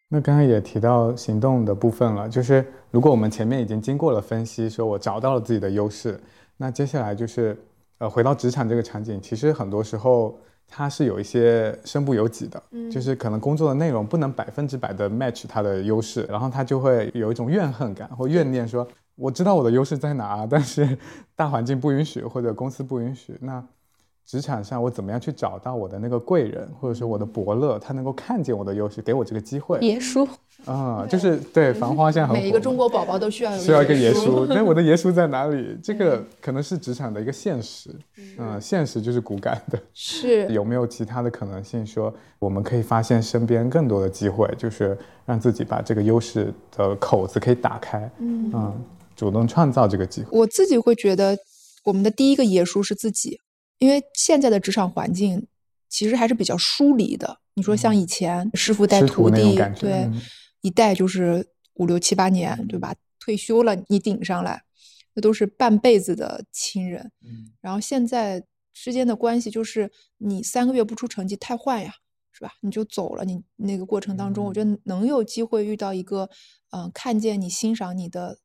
那刚刚也提到行动的部分了，就是如果我们前面已经经过了分析，说我找到了自己的优势，那接下来就是呃回到职场这个场景，其实很多时候它是有一些身不由己的，就是可能工作的内容不能百分之百的 match 他的优势，然后他就会有一种怨恨感或怨念，说。我知道我的优势在哪，但是大环境不允许，或者公司不允许。那职场上我怎么样去找到我的那个贵人，或者说我的伯乐，他能够看见我的优势，给我这个机会？爷叔啊，就是对繁花现在很每一个中国宝宝都需要需要一个爷叔。那我的爷叔在哪里？这个可能是职场的一个现实。嗯，现实就是骨感的。是 有没有其他的可能性，说我们可以发现身边更多的机会，就是让自己把这个优势的口子可以打开？嗯。主动创造这个机会，我自己会觉得，我们的第一个爷叔是自己，因为现在的职场环境其实还是比较疏离的。你说像以前师傅带徒弟，对，一带就是五六七八年，对吧？退休了你顶上来，那都是半辈子的亲人。嗯，然后现在之间的关系就是你三个月不出成绩太坏呀，是吧？你就走了，你那个过程当中，我觉得能有机会遇到一个，嗯，看见你、欣赏你的。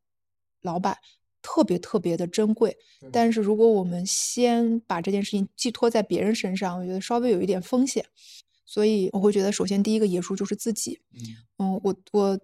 老板特别特别的珍贵，但是如果我们先把这件事情寄托在别人身上，我觉得稍微有一点风险，所以我会觉得，首先第一个野叔就是自己。嗯，我我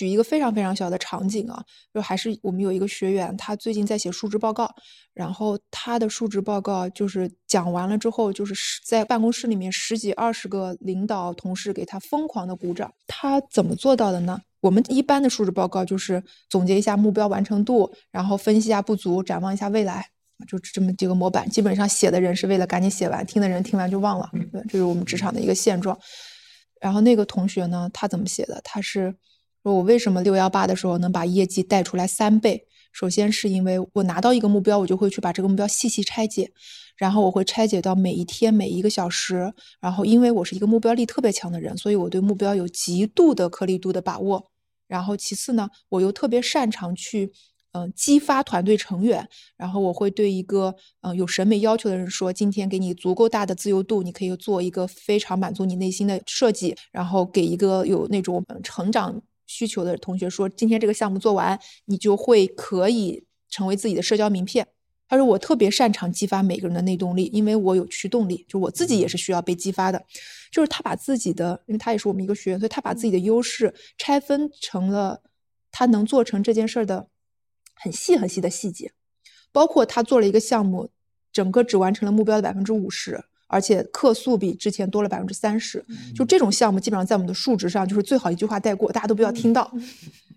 举一个非常非常小的场景啊，就还是我们有一个学员，他最近在写述职报告，然后他的述职报告就是讲完了之后，就是在办公室里面十几二十个领导同事给他疯狂的鼓掌。他怎么做到的呢？我们一般的述职报告就是总结一下目标完成度，然后分析一下不足，展望一下未来，就这么几个模板。基本上写的人是为了赶紧写完，听的人听完就忘了。对，这是我们职场的一个现状。然后那个同学呢，他怎么写的？他是说我为什么六幺八的时候能把业绩带出来三倍？首先是因为我拿到一个目标，我就会去把这个目标细细拆解，然后我会拆解到每一天每一个小时。然后因为我是一个目标力特别强的人，所以我对目标有极度的颗粒度的把握。然后其次呢，我又特别擅长去。嗯，激发团队成员，然后我会对一个嗯有审美要求的人说：“今天给你足够大的自由度，你可以做一个非常满足你内心的设计。”然后给一个有那种成长需求的同学说：“今天这个项目做完，你就会可以成为自己的社交名片。”他说：“我特别擅长激发每个人的内动力，因为我有驱动力，就我自己也是需要被激发的。”就是他把自己的，因为他也是我们一个学员，所以他把自己的优势拆分成了他能做成这件事儿的。很细很细的细节，包括他做了一个项目，整个只完成了目标的百分之五十，而且客诉比之前多了百分之三十。就这种项目，基本上在我们的数值上就是最好一句话带过，大家都不要听到。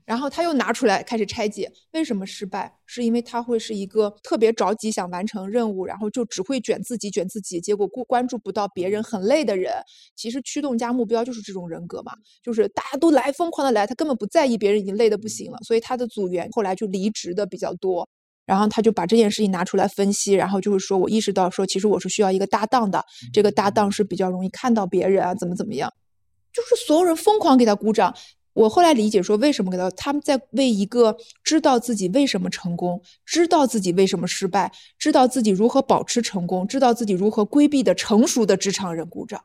然后他又拿出来开始拆解，为什么失败？是因为他会是一个特别着急想完成任务，然后就只会卷自己卷自己，结果关关注不到别人很累的人。其实驱动加目标就是这种人格嘛，就是大家都来疯狂的来，他根本不在意别人已经累得不行了。所以他的组员后来就离职的比较多，然后他就把这件事情拿出来分析，然后就是说我意识到说，其实我是需要一个搭档的，这个搭档是比较容易看到别人啊，怎么怎么样，就是所有人疯狂给他鼓掌。我后来理解说，为什么给他他们在为一个知道自己为什么成功、知道自己为什么失败、知道自己如何保持成功、知道自己如何规避的成熟的职场人鼓掌。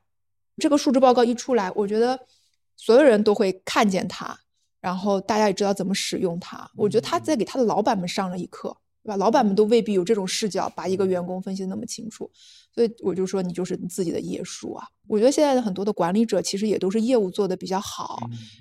这个述职报告一出来，我觉得所有人都会看见他，然后大家也知道怎么使用它。我觉得他在给他的老板们上了一课。对吧？老板们都未必有这种视角，把一个员工分析的那么清楚，所以我就说你就是你自己的业数啊。我觉得现在的很多的管理者其实也都是业务做的比较好，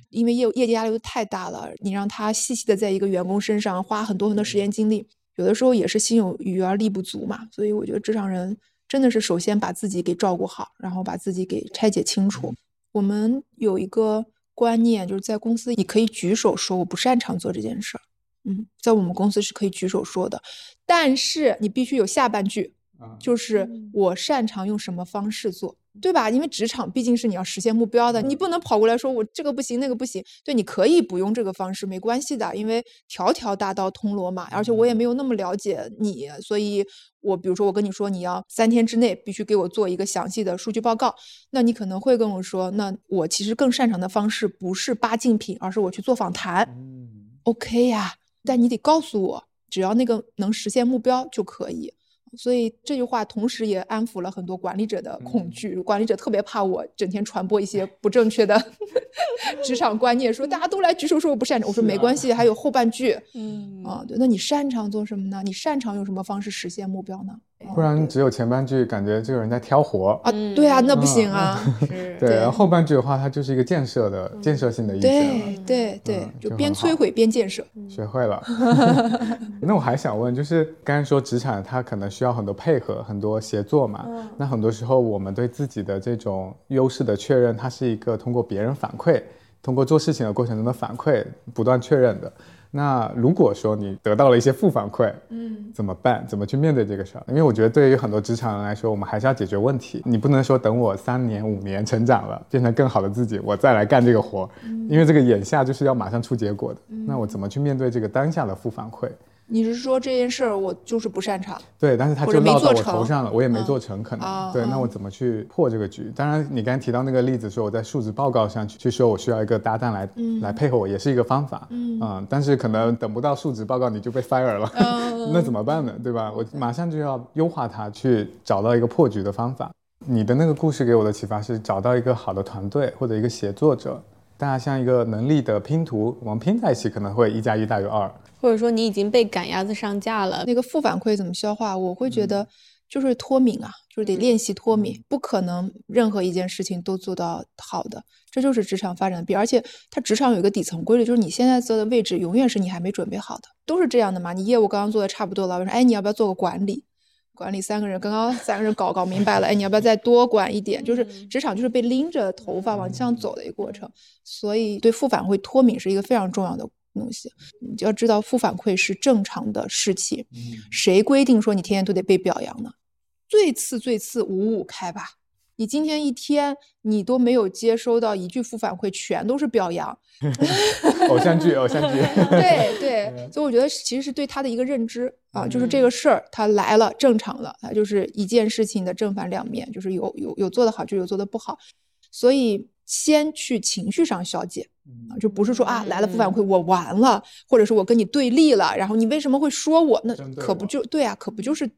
因为业务业绩压力都太大了，你让他细细的在一个员工身上花很多很多时间精力，有的时候也是心有余而力不足嘛。所以我觉得职场人真的是首先把自己给照顾好，然后把自己给拆解清楚。我们有一个观念，就是在公司你可以举手说我不擅长做这件事儿。嗯，在我们公司是可以举手说的，但是你必须有下半句，就是我擅长用什么方式做，对吧？因为职场毕竟是你要实现目标的，你不能跑过来说我这个不行那个不行。对，你可以不用这个方式，没关系的，因为条条大道通罗马，而且我也没有那么了解你，所以我比如说我跟你说你要三天之内必须给我做一个详细的数据报告，那你可能会跟我说，那我其实更擅长的方式不是扒竞品，而是我去做访谈。嗯，OK 呀。但你得告诉我，只要那个能实现目标就可以。所以这句话同时也安抚了很多管理者的恐惧。管理者特别怕我整天传播一些不正确的 职场观念，说大家都来举手说我不擅长。我说没关系，还有后半句。嗯啊，对，那你擅长做什么呢？你擅长用什么方式实现目标呢？不然只有前半句，感觉这个人在挑活啊。对啊，那不行啊。对，然后后半句的话，它就是一个建设的、建设性的意思。对对对，就边摧毁边建设。学会了。那我还想问，就是刚才说职场它可能需要很多配合、很多协作嘛？那很多时候我们对自己的这种优势的确认，它是一个通过别人反馈、通过做事情的过程中的反馈不断确认的。那如果说你得到了一些负反馈，嗯，怎么办？怎么去面对这个事儿？因为我觉得对于很多职场人来说，我们还是要解决问题。你不能说等我三年五年成长了，变成更好的自己，我再来干这个活，因为这个眼下就是要马上出结果的。那我怎么去面对这个当下的负反馈？你是说这件事儿我就是不擅长？对，但是他就落到我头上了，我也没做成，可能对。那我怎么去破这个局？当然，你刚才提到那个例子，说我在述职报告上去去说我需要一个搭档来来配合我，也是一个方法。嗯，但是可能等不到述职报告你就被 fire 了，那怎么办呢？对吧？我马上就要优化它，去找到一个破局的方法。你的那个故事给我的启发是找到一个好的团队或者一个协作者，大家像一个能力的拼图，我们拼在一起可能会一加一大于二。或者说你已经被赶鸭子上架了，那个负反馈怎么消化？我会觉得，就是脱敏啊，就是得练习脱敏，不可能任何一件事情都做到好的，这就是职场发展的必。而且，它职场有一个底层规律，就是你现在做的位置永远是你还没准备好的，都是这样的嘛。你业务刚刚做的差不多了，我说，哎，你要不要做个管理？管理三个人，刚刚三个人搞搞明白了，哎，你要不要再多管一点？就是职场就是被拎着头发往上走的一个过程，所以对负反馈脱敏是一个非常重要的东西。你就要知道，负反馈是正常的事情。谁规定说你天天都得被表扬呢？最次最次五五开吧。你今天一天你都没有接收到一句负反馈，全都是表扬。偶像剧，偶像剧。对对，所以我觉得其实是对他的一个认知啊，就是这个事儿他来了正常了，它就是一件事情的正反两面，就是有有有做得好，就有做得不好。所以先去情绪上消解啊，就不是说啊来了负反馈我完了，或者是我跟你对立了，然后你为什么会说我？那可不就对啊，可不就是。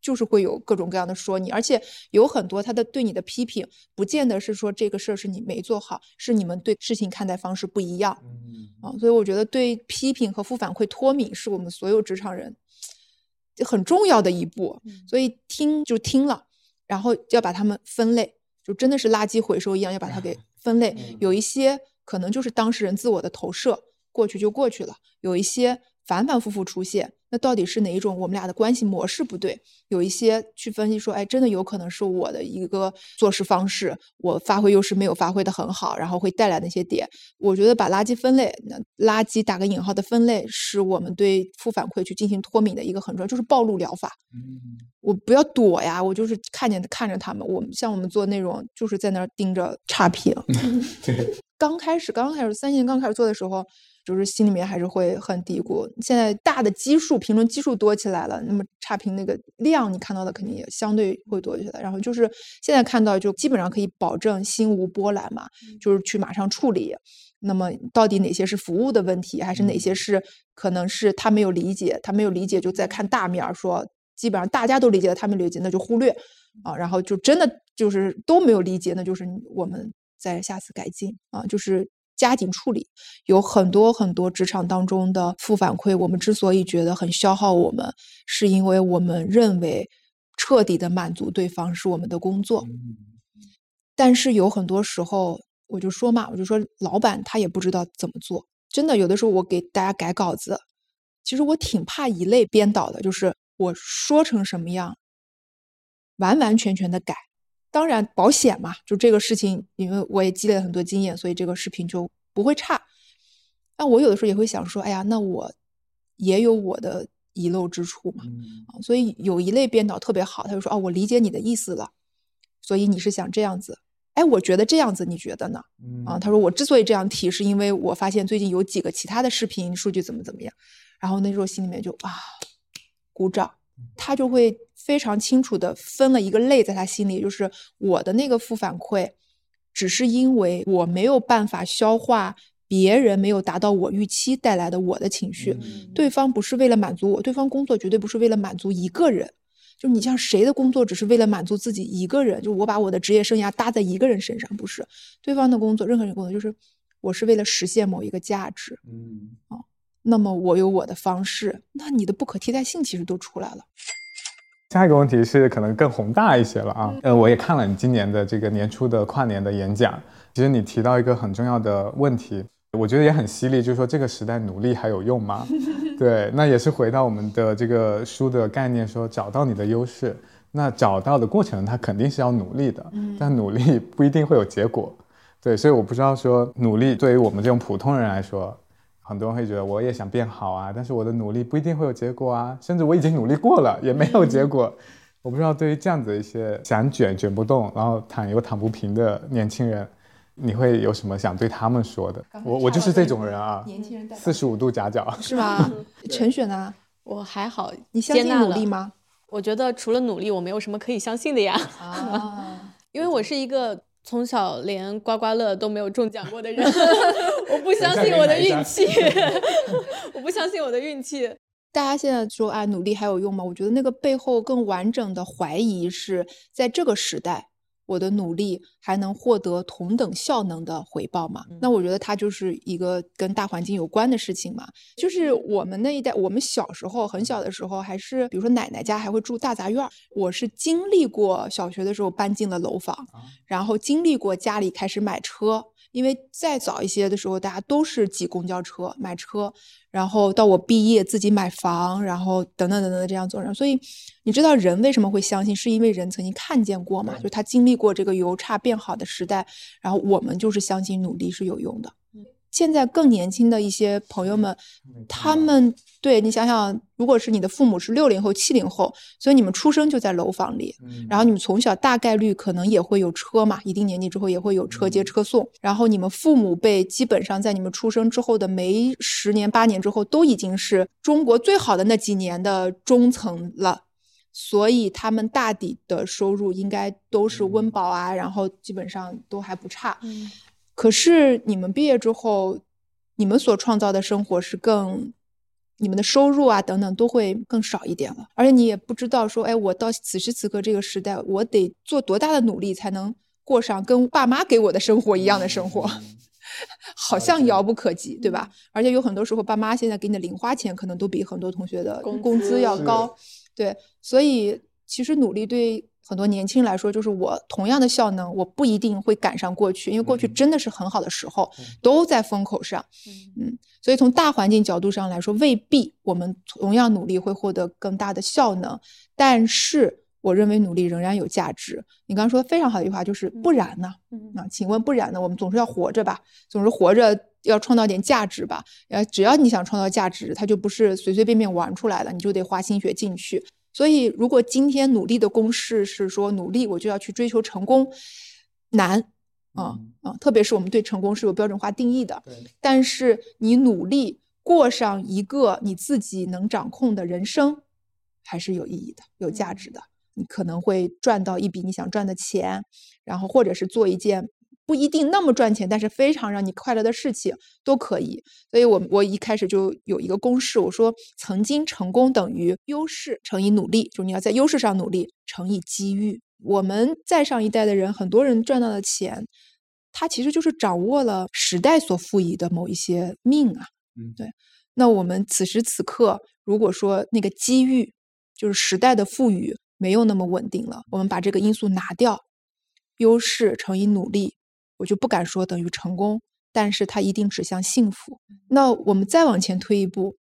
就是会有各种各样的说你，而且有很多他的对你的批评，不见得是说这个事儿是你没做好，是你们对事情看待方式不一样。嗯啊，所以我觉得对批评和负反馈脱敏是我们所有职场人很重要的一步。所以听就听了，然后要把他们分类，就真的是垃圾回收一样，要把它给 分类。有一些可能就是当事人自我的投射，过去就过去了；有一些反反复复出现。那到底是哪一种我们俩的关系模式不对？有一些去分析说，哎，真的有可能是我的一个做事方式，我发挥优势没有发挥的很好，然后会带来那些点。我觉得把垃圾分类，那垃圾打个引号的分类，是我们对负反馈去进行脱敏的一个很重要，就是暴露疗法。嗯，我不要躲呀，我就是看见看着他们。我们像我们做内容，就是在那儿盯着差评。对，刚开始刚开始三年刚开始做的时候。就是心里面还是会很嘀咕。现在大的基数评论基数多起来了，那么差评那个量你看到的肯定也相对会多起来。然后就是现在看到就基本上可以保证心无波澜嘛，就是去马上处理。那么到底哪些是服务的问题，还是哪些是可能是他没有理解？他没有理解就在看大面儿说，基本上大家都理解了，他没理解那就忽略啊。然后就真的就是都没有理解，那就是我们在下次改进啊，就是。加紧处理，有很多很多职场当中的负反馈。我们之所以觉得很消耗我们，是因为我们认为彻底的满足对方是我们的工作。但是有很多时候，我就说嘛，我就说老板他也不知道怎么做。真的，有的时候我给大家改稿子，其实我挺怕一类编导的，就是我说成什么样，完完全全的改。当然，保险嘛，就这个事情，因为我也积累了很多经验，所以这个视频就不会差。那我有的时候也会想说，哎呀，那我也有我的遗漏之处嘛。啊，所以有一类编导特别好，他就说，哦，我理解你的意思了，所以你是想这样子。哎，我觉得这样子，你觉得呢？啊，他说我之所以这样提，是因为我发现最近有几个其他的视频数据怎么怎么样。然后那时候心里面就啊，鼓掌。他就会非常清楚的分了一个类，在他心里，就是我的那个负反馈，只是因为我没有办法消化别人没有达到我预期带来的我的情绪。对方不是为了满足我，对方工作绝对不是为了满足一个人。就你像谁的工作只是为了满足自己一个人？就我把我的职业生涯搭在一个人身上，不是对方的工作，任何人工作就是我是为了实现某一个价值。嗯，啊。那么我有我的方式，那你的不可替代性其实都出来了。下一个问题是可能更宏大一些了啊，呃，我也看了你今年的这个年初的跨年的演讲，其实你提到一个很重要的问题，我觉得也很犀利，就是说这个时代努力还有用吗？对，那也是回到我们的这个书的概念，说找到你的优势，那找到的过程它肯定是要努力的，但努力不一定会有结果。对，所以我不知道说努力对于我们这种普通人来说。很多人会觉得我也想变好啊，但是我的努力不一定会有结果啊，甚至我已经努力过了也没有结果。我不知道对于这样子一些想卷卷不动，然后躺又躺不平的年轻人，你会有什么想对他们说的？我我就是这种人啊，年轻人四十五度夹角是吗？陈雪呢？我还好，你相信努力吗？我觉得除了努力，我没有什么可以相信的呀。啊，因为我是一个。从小连刮刮乐都没有中奖过的人，我不相信我的运气，我不相信我的运气。大家现在说啊，努力还有用吗？我觉得那个背后更完整的怀疑是在这个时代，我的努力还能获得同等效能的回报吗？那我觉得它就是一个跟大环境有关的事情嘛。就是我们那一代，我们小时候很小的时候，还是比如说奶奶家还会住大杂院儿。我是经历过小学的时候搬进了楼房，然后经历过家里开始买车。因为再早一些的时候，大家都是挤公交车买车，然后到我毕业自己买房，然后等等等等这样做。所以你知道人为什么会相信？是因为人曾经看见过嘛？就他经历过这个由差变好的时代，然后我们就是相信努力是有用的。现在更年轻的一些朋友们，他们对你想想，如果是你的父母是六零后、七零后，所以你们出生就在楼房里，然后你们从小大概率可能也会有车嘛，一定年纪之后也会有车接车送，然后你们父母辈基本上在你们出生之后的没十年八年之后，都已经是中国最好的那几年的中层了，所以他们大抵的收入应该都是温饱啊，然后基本上都还不差。可是你们毕业之后，你们所创造的生活是更，你们的收入啊等等都会更少一点了，而且你也不知道说，哎，我到此时此刻这个时代，我得做多大的努力才能过上跟爸妈给我的生活一样的生活，好像遥不可及，对吧？而且有很多时候，爸妈现在给你的零花钱可能都比很多同学的工资要高，对，所以其实努力对。很多年轻人来说，就是我同样的效能，我不一定会赶上过去，因为过去真的是很好的时候，都在风口上。嗯，所以从大环境角度上来说，未必我们同样努力会获得更大的效能。但是，我认为努力仍然有价值。你刚刚说的非常好的一句话，就是不然呢？啊，请问不然呢？我们总是要活着吧，总是活着要创造点价值吧？呃，只要你想创造价值，它就不是随随便便玩出来的，你就得花心血进去。所以，如果今天努力的公式是说努力，我就要去追求成功，难啊啊！特别是我们对成功是有标准化定义的。但是你努力过上一个你自己能掌控的人生，还是有意义的、有价值的。你可能会赚到一笔你想赚的钱，然后或者是做一件。不一定那么赚钱，但是非常让你快乐的事情都可以。所以，我我一开始就有一个公式，我说曾经成功等于优势乘以努力，就是你要在优势上努力乘以机遇。我们再上一代的人，很多人赚到的钱，他其实就是掌握了时代所赋予的某一些命啊。嗯，对。那我们此时此刻，如果说那个机遇就是时代的赋予没有那么稳定了，我们把这个因素拿掉，优势乘以努力。我就不敢说等于成功，但是它一定指向幸福。那我们再往前推一步，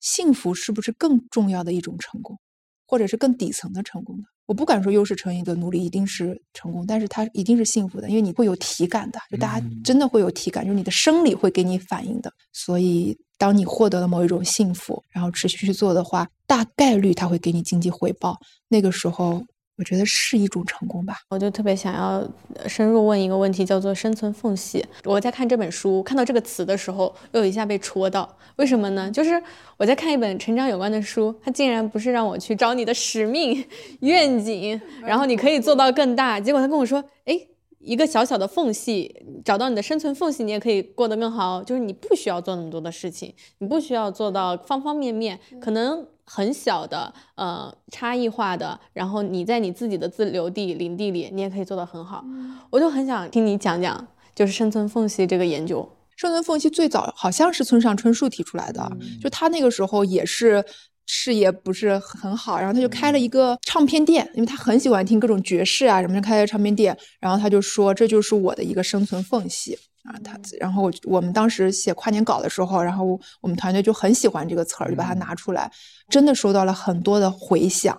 幸福是不是更重要的一种成功，或者是更底层的成功呢？我不敢说优势成瘾的努力一定是成功，但是它一定是幸福的，因为你会有体感的，就大家真的会有体感，就是你的生理会给你反应的。所以，当你获得了某一种幸福，然后持续去做的话，大概率它会给你经济回报。那个时候。我觉得是一种成功吧。我就特别想要深入问一个问题，叫做生存缝隙。我在看这本书，看到这个词的时候，又一下被戳到。为什么呢？就是我在看一本成长有关的书，它竟然不是让我去找你的使命、愿景，然后你可以做到更大。结果他跟我说，哎，一个小小的缝隙，找到你的生存缝隙，你也可以过得更好。就是你不需要做那么多的事情，你不需要做到方方面面，可能。很小的，呃，差异化的，然后你在你自己的自留地领地里，你也可以做得很好。我就很想听你讲讲，就是生存缝隙这个研究。生存缝隙最早好像是村上春树提出来的，就他那个时候也是事业不是很好，然后他就开了一个唱片店，因为他很喜欢听各种爵士啊什么，就开了唱片店，然后他就说这就是我的一个生存缝隙。啊，他然后我们当时写跨年稿的时候，然后我们团队就很喜欢这个词儿，就把它拿出来，真的收到了很多的回响。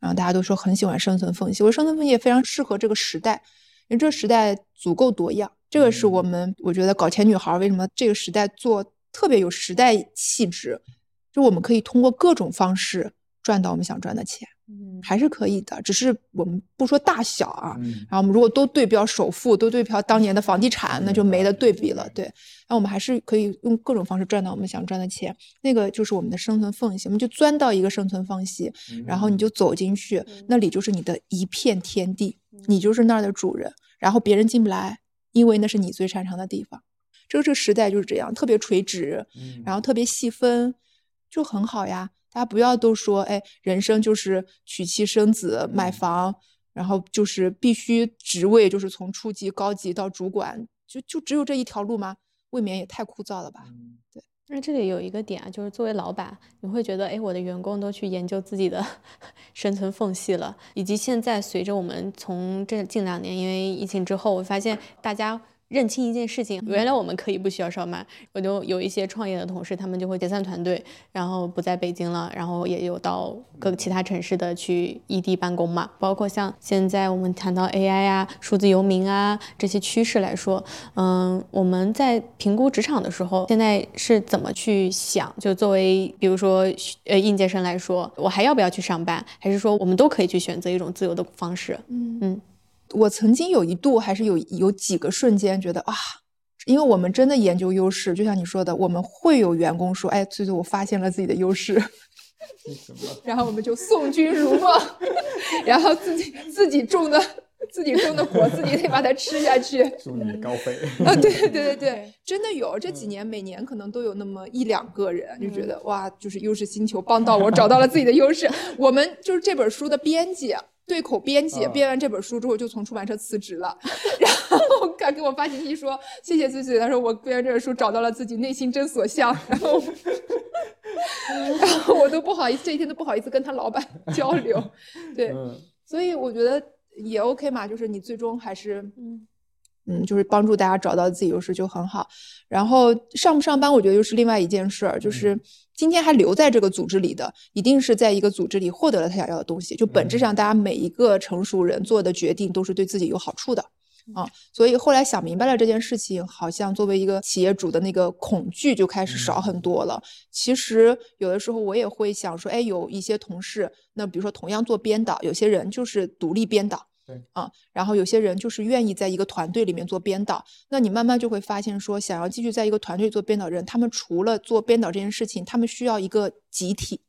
然后大家都说很喜欢生存缝隙，我说生存缝隙也非常适合这个时代，因为这个时代足够多样。这个是我们我觉得搞钱女孩为什么这个时代做特别有时代气质，就我们可以通过各种方式赚到我们想赚的钱。嗯，还是可以的，只是我们不说大小啊。然后我们如果都对标首付，都对标当年的房地产，那就没得对比了。对，那我们还是可以用各种方式赚到我们想赚的钱。那个就是我们的生存缝隙，我们就钻到一个生存缝隙，然后你就走进去，那里就是你的一片天地，你就是那儿的主人，然后别人进不来，因为那是你最擅长的地方。这个这个时代就是这样，特别垂直，然后特别细分，就很好呀。大家不要都说，哎，人生就是娶妻生子、买房，然后就是必须职位就是从初级、高级到主管，就就只有这一条路吗？未免也太枯燥了吧？对。那这里有一个点啊，就是作为老板，你会觉得，哎，我的员工都去研究自己的 生存缝隙了，以及现在随着我们从这近两年因为疫情之后，我发现大家。认清一件事情，原来我们可以不需要上班。我就有一些创业的同事，他们就会解散团队，然后不在北京了，然后也有到各其他城市的去异地办公嘛。包括像现在我们谈到 AI 啊、数字游民啊这些趋势来说，嗯，我们在评估职场的时候，现在是怎么去想？就作为比如说呃应届生来说，我还要不要去上班？还是说我们都可以去选择一种自由的方式？嗯嗯。我曾经有一度还是有有几个瞬间觉得啊，因为我们真的研究优势，就像你说的，我们会有员工说，哎，翠翠，我发现了自己的优势，然后我们就送君如梦，然后自己自己种的自己种的果，自己得把它吃下去，祝你高飞啊！对对对对，真的有这几年每年可能都有那么一两个人就觉得哇，就是优势星球帮到我，找到了自己的优势。我们就是这本书的编辑。对口编辑编完这本书之后就从出版社辞职了，然后他给我发信息说谢谢自己，他说我编完这本书找到了自己内心真所向，然后 然后我都不好意思，这一天都不好意思跟他老板 交流，对，所以我觉得也 OK 嘛，就是你最终还是嗯。嗯，就是帮助大家找到自己优势就很好。然后上不上班，我觉得又是另外一件事儿。就是今天还留在这个组织里的，一定是在一个组织里获得了他想要的东西。就本质上，大家每一个成熟人做的决定都是对自己有好处的啊。所以后来想明白了这件事情，好像作为一个企业主的那个恐惧就开始少很多了。其实有的时候我也会想说，哎，有一些同事，那比如说同样做编导，有些人就是独立编导。对。啊，然后有些人就是愿意在一个团队里面做编导，那你慢慢就会发现说，想要继续在一个团队做编导人，他们除了做编导这件事情，他们需要一个集体，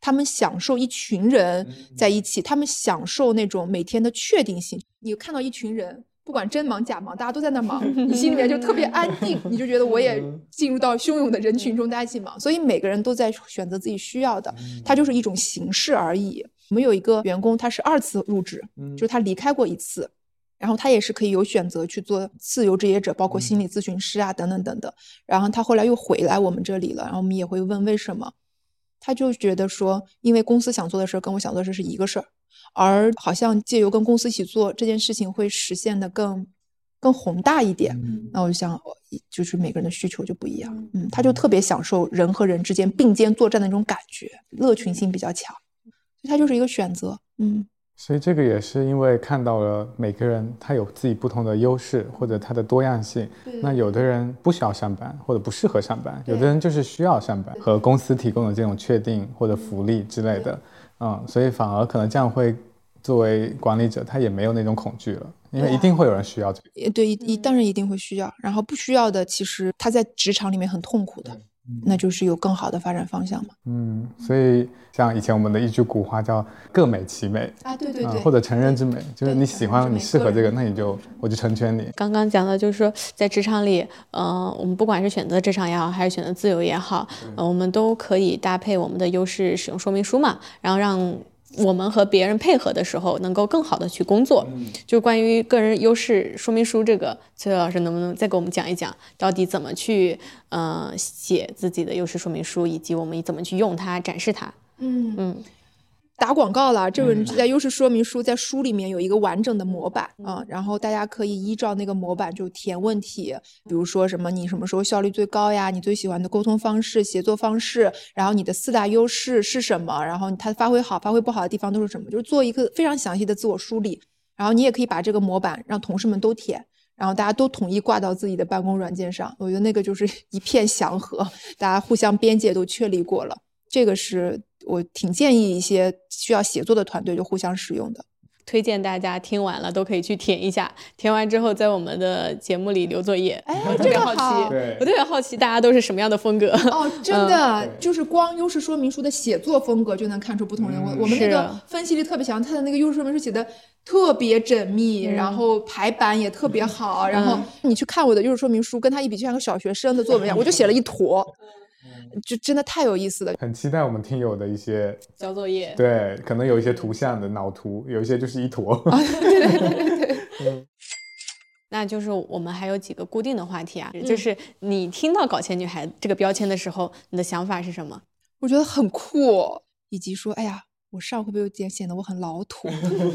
他们享受一群人在一起，他们享受那种每天的确定性。你看到一群人，不管真忙假忙，大家都在那忙，你心里面就特别安定，你就觉得我也进入到汹涌的人群中，大家一起忙，所以每个人都在选择自己需要的，它就是一种形式而已。我们有一个员工，他是二次入职，就是他离开过一次，然后他也是可以有选择去做自由职业者，包括心理咨询师啊等等等等。然后他后来又回来我们这里了，然后我们也会问为什么，他就觉得说，因为公司想做的事儿跟我想做的事是一个事儿，而好像借由跟公司一起做这件事情会实现的更更宏大一点。那我就想，就是每个人的需求就不一样，嗯，他就特别享受人和人之间并肩作战的那种感觉，乐群性比较强。它就是一个选择，嗯，所以这个也是因为看到了每个人他有自己不同的优势或者他的多样性。那有的人不需要上班或者不适合上班，有的人就是需要上班和公司提供的这种确定或者福利之类的，嗯，所以反而可能这样会作为管理者他也没有那种恐惧了，因为一定会有人需要这个。对，一当然一定会需要，然后不需要的其实他在职场里面很痛苦的。那就是有更好的发展方向嘛。嗯，所以像以前我们的一句古话叫“各美其美”啊，对对对，或者成人之美，就是你喜欢你适合这个，那你就我就成全你。刚刚讲的就是说，在职场里，嗯，我们不管是选择职场也好，还是选择自由也好，呃，我们都可以搭配我们的优势使用说明书嘛，然后让。我们和别人配合的时候，能够更好的去工作。就关于个人优势说明书这个，崔老师能不能再给我们讲一讲，到底怎么去呃写自己的优势说明书，以及我们怎么去用它展示它？嗯嗯。打广告了，这本在优势说明书在书里面有一个完整的模板啊，然后大家可以依照那个模板就填问题，比如说什么你什么时候效率最高呀？你最喜欢的沟通方式、协作方式，然后你的四大优势是什么？然后它发挥好、发挥不好的地方都是什么？就是做一个非常详细的自我梳理。然后你也可以把这个模板让同事们都填，然后大家都统一挂到自己的办公软件上。我觉得那个就是一片祥和，大家互相边界都确立过了，这个是。我挺建议一些需要协作的团队就互相使用的，推荐大家听完了都可以去填一下，填完之后在我们的节目里留作业。哎，特别好奇，我特别好奇大家都是什么样的风格哦，真的就是光优势说明书的写作风格就能看出不同人。我我们那个分析力特别强，他的那个优势说明书写的特别缜密，然后排版也特别好，然后你去看我的优势说明书，跟他一比就像个小学生的作文一样，我就写了一坨。就真的太有意思了。很期待我们听友的一些交作业，对，可能有一些图像的脑图，有一些就是一坨。对对对对对。那就是我们还有几个固定的话题啊，就是你听到“搞钱女孩”这个标签的时候，你的想法是什么？我觉得很酷，以及说，哎呀，我上会不会有点显得我很老土？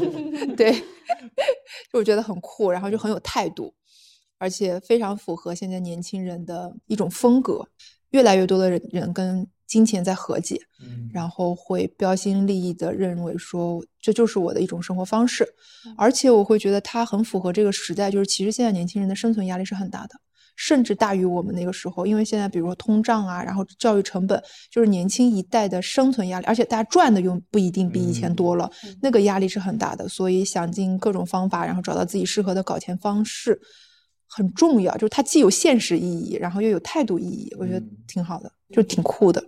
对，就我觉得很酷，然后就很有态度，而且非常符合现在年轻人的一种风格。越来越多的人人跟金钱在和解，然后会标新立异的认为说这就是我的一种生活方式，而且我会觉得它很符合这个时代，就是其实现在年轻人的生存压力是很大的，甚至大于我们那个时候，因为现在比如说通胀啊，然后教育成本，就是年轻一代的生存压力，而且大家赚的又不一定比以前多了，那个压力是很大的，所以想尽各种方法，然后找到自己适合的搞钱方式。很重要，就是它既有现实意义，然后又有态度意义，我觉得挺好的，就挺酷的。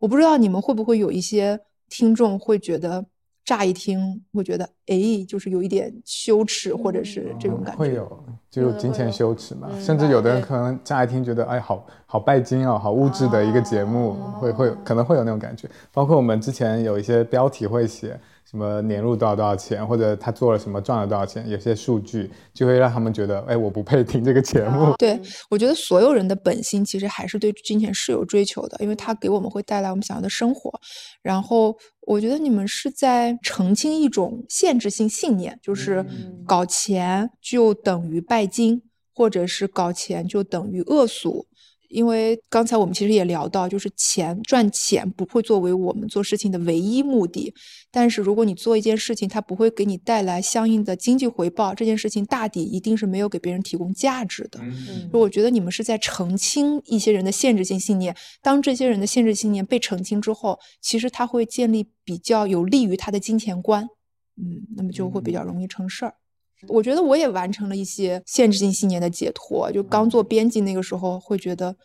我不知道你们会不会有一些听众会觉得，乍一听会觉得，哎，就是有一点羞耻，或者是这种感觉。会有，就有金钱羞耻嘛。甚至有的人可能乍一听觉得，哎，好好拜金哦，好物质的一个节目，会会可能会有那种感觉。包括我们之前有一些标题会写。什么年入多少多少钱，或者他做了什么赚了多少钱，有些数据就会让他们觉得，哎，我不配听这个节目。对我觉得所有人的本心其实还是对金钱是有追求的，因为它给我们会带来我们想要的生活。然后我觉得你们是在澄清一种限制性信念，就是搞钱就等于拜金，或者是搞钱就等于恶俗。因为刚才我们其实也聊到，就是钱赚钱不会作为我们做事情的唯一目的，但是如果你做一件事情，它不会给你带来相应的经济回报，这件事情大抵一定是没有给别人提供价值的。嗯，我觉得你们是在澄清一些人的限制性信念，当这些人的限制信念被澄清之后，其实他会建立比较有利于他的金钱观，嗯，那么就会比较容易成事儿。我觉得我也完成了一些限制性信念的解脱。就刚做编辑那个时候，会觉得，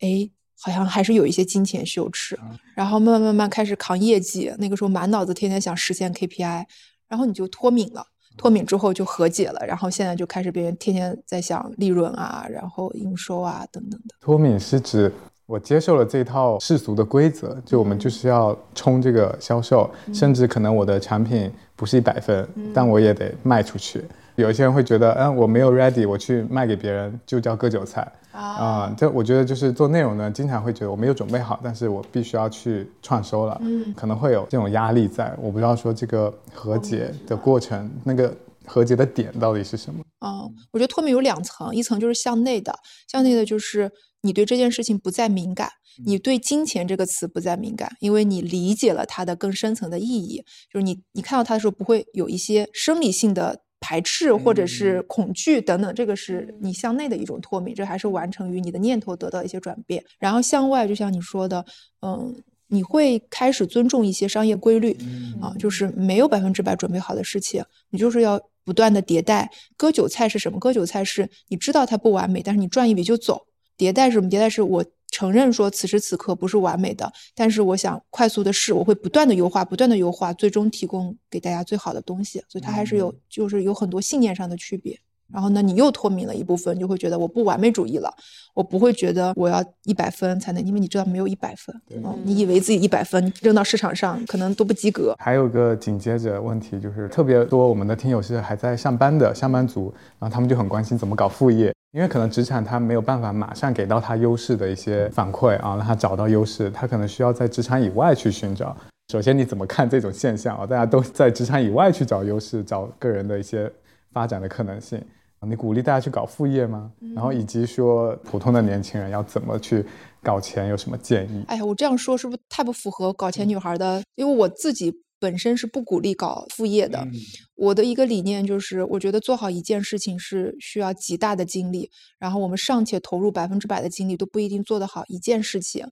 哎，好像还是有一些金钱羞耻。然后慢慢慢慢开始扛业绩，那个时候满脑子天天想实现 KPI，然后你就脱敏了。脱敏之后就和解了，然后现在就开始别人天天在想利润啊，然后营收啊等等的。脱敏是指。我接受了这套世俗的规则，就我们就是要冲这个销售，甚至可能我的产品不是一百分，但我也得卖出去。有一些人会觉得，嗯，我没有 ready，我去卖给别人就叫割韭菜啊。这我觉得就是做内容呢，经常会觉得我没有准备好，但是我必须要去创收了，可能会有这种压力在。我不知道说这个和解的过程，那个和解的点到底是什么？哦，我觉得脱敏有两层，一层就是向内的，向内的就是。你对这件事情不再敏感，你对金钱这个词不再敏感，因为你理解了它的更深层的意义。就是你，你看到它的时候不会有一些生理性的排斥或者是恐惧等等，这个是你向内的一种脱敏，这还是完成于你的念头得到一些转变。然后向外，就像你说的，嗯，你会开始尊重一些商业规律啊，就是没有百分之百准备好的事情，你就是要不断的迭代。割韭菜是什么？割韭菜是你知道它不完美，但是你赚一笔就走。迭代是什么？迭代是我承认说此时此刻不是完美的，但是我想快速的试，我会不断的优化，不断的优化，最终提供给大家最好的东西。所以它还是有，就是有很多信念上的区别。然后呢，你又脱敏了一部分，就会觉得我不完美主义了，我不会觉得我要一百分才能，因为你知道没有一百分，嗯，你以为自己一百分扔到市场上可能都不及格。还有个紧接着问题就是，特别多我们的听友是还在上班的上班族，然后他们就很关心怎么搞副业。因为可能职场他没有办法马上给到他优势的一些反馈啊，让他找到优势，他可能需要在职场以外去寻找。首先你怎么看这种现象啊？大家都在职场以外去找优势，找个人的一些发展的可能性。你鼓励大家去搞副业吗？然后以及说普通的年轻人要怎么去搞钱，有什么建议？哎呀，我这样说是不是太不符合搞钱女孩的？因为我自己。本身是不鼓励搞副业的。我的一个理念就是，我觉得做好一件事情是需要极大的精力，然后我们尚且投入百分之百的精力都不一定做得好一件事情。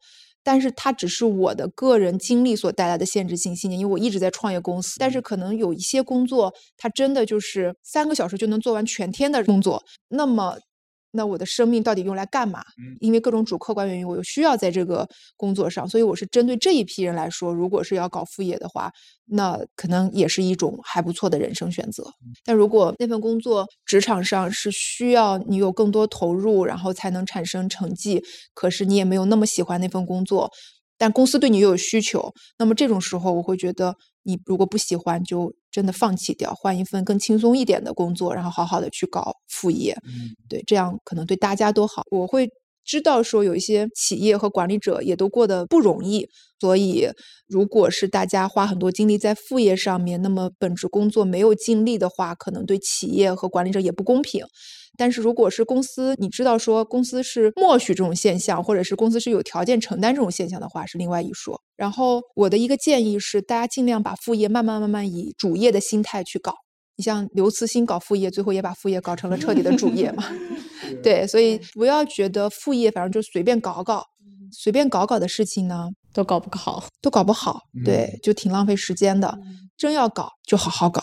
但是它只是我的个人经历所带来的限制性信念，因为我一直在创业公司。但是可能有一些工作，它真的就是三个小时就能做完全天的工作。那么那我的生命到底用来干嘛？因为各种主客观原因，我又需要在这个工作上，所以我是针对这一批人来说，如果是要搞副业的话，那可能也是一种还不错的人生选择。但如果那份工作职场上是需要你有更多投入，然后才能产生成绩，可是你也没有那么喜欢那份工作，但公司对你又有需求，那么这种时候，我会觉得你如果不喜欢，就真的放弃掉，换一份更轻松一点的工作，然后好好的去搞副业。对，这样可能对大家都好。我会知道说有一些企业和管理者也都过得不容易，所以如果是大家花很多精力在副业上面，那么本职工作没有尽力的话，可能对企业和管理者也不公平。但是如果是公司，你知道说公司是默许这种现象，或者是公司是有条件承担这种现象的话，是另外一说。然后我的一个建议是，大家尽量把副业慢慢慢慢以主业的心态去搞。你像刘慈欣搞副业，最后也把副业搞成了彻底的主业嘛？对，所以不要觉得副业反正就随便搞搞，随便搞搞的事情呢，都搞不好，都搞不好，对，就挺浪费时间的。真要搞，就好好搞，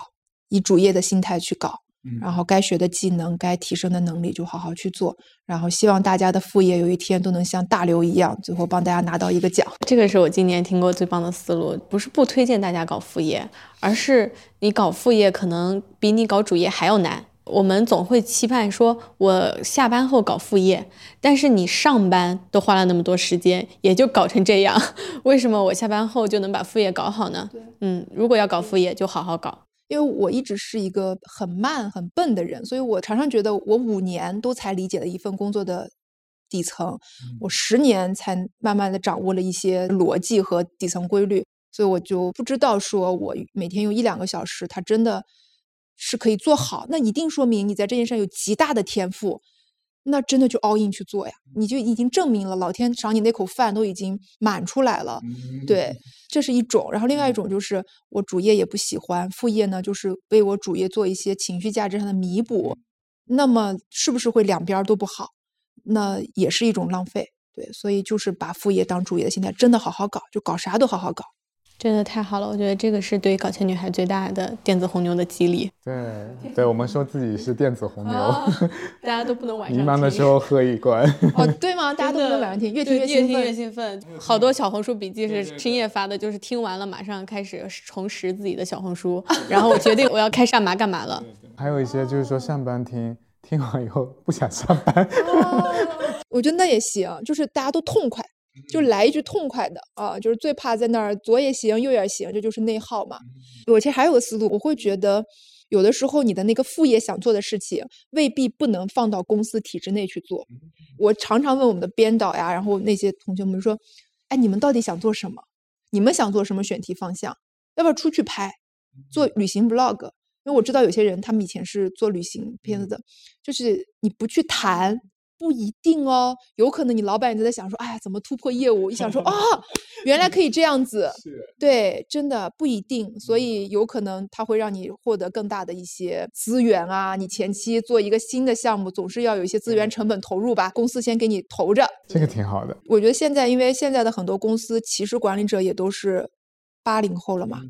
以主业的心态去搞。然后该学的技能、该提升的能力就好好去做，然后希望大家的副业有一天都能像大刘一样，最后帮大家拿到一个奖。这个是我今年听过最棒的思路，不是不推荐大家搞副业，而是你搞副业可能比你搞主业还要难。我们总会期盼说，我下班后搞副业，但是你上班都花了那么多时间，也就搞成这样。为什么我下班后就能把副业搞好呢？嗯，如果要搞副业，就好好搞。因为我一直是一个很慢、很笨的人，所以我常常觉得我五年都才理解了一份工作的底层，我十年才慢慢的掌握了一些逻辑和底层规律，所以我就不知道说我每天用一两个小时，它真的是可以做好，那一定说明你在这件事有极大的天赋。那真的就 all in 去做呀，你就已经证明了老天赏你那口饭都已经满出来了，对，这是一种。然后另外一种就是我主业也不喜欢，副业呢就是为我主业做一些情绪价值上的弥补，那么是不是会两边都不好？那也是一种浪费，对，所以就是把副业当主业的心态，真的好好搞，就搞啥都好好搞。真的太好了，我觉得这个是对搞钱女孩最大的电子红牛的激励。对，对我们说自己是电子红牛，大家都不能晚上。迷茫的时候喝一罐。哦，对吗？大家都不能晚上听，越听越兴奋。越兴奋。好多小红书笔记是深夜发的，就是听完了马上开始重拾自己的小红书，然后我决定我要开干嘛干嘛了。还有一些就是说上班听，听完以后不想上班。我觉得那也行，就是大家都痛快。就来一句痛快的啊！就是最怕在那儿左也行右也行，这就是内耗嘛。我其实还有个思路，我会觉得有的时候你的那个副业想做的事情未必不能放到公司体制内去做。我常常问我们的编导呀，然后那些同学们说：“哎，你们到底想做什么？你们想做什么选题方向？要不要出去拍做旅行 vlog？因为我知道有些人他们以前是做旅行片子的，就是你不去谈。”不一定哦，有可能你老板也在想说，哎呀，怎么突破业务？一想说啊，原来可以这样子，对，真的不一定，所以有可能他会让你获得更大的一些资源啊。你前期做一个新的项目，总是要有一些资源成本投入吧，公司先给你投着，这个挺好的。我觉得现在，因为现在的很多公司，其实管理者也都是。八零后了嘛，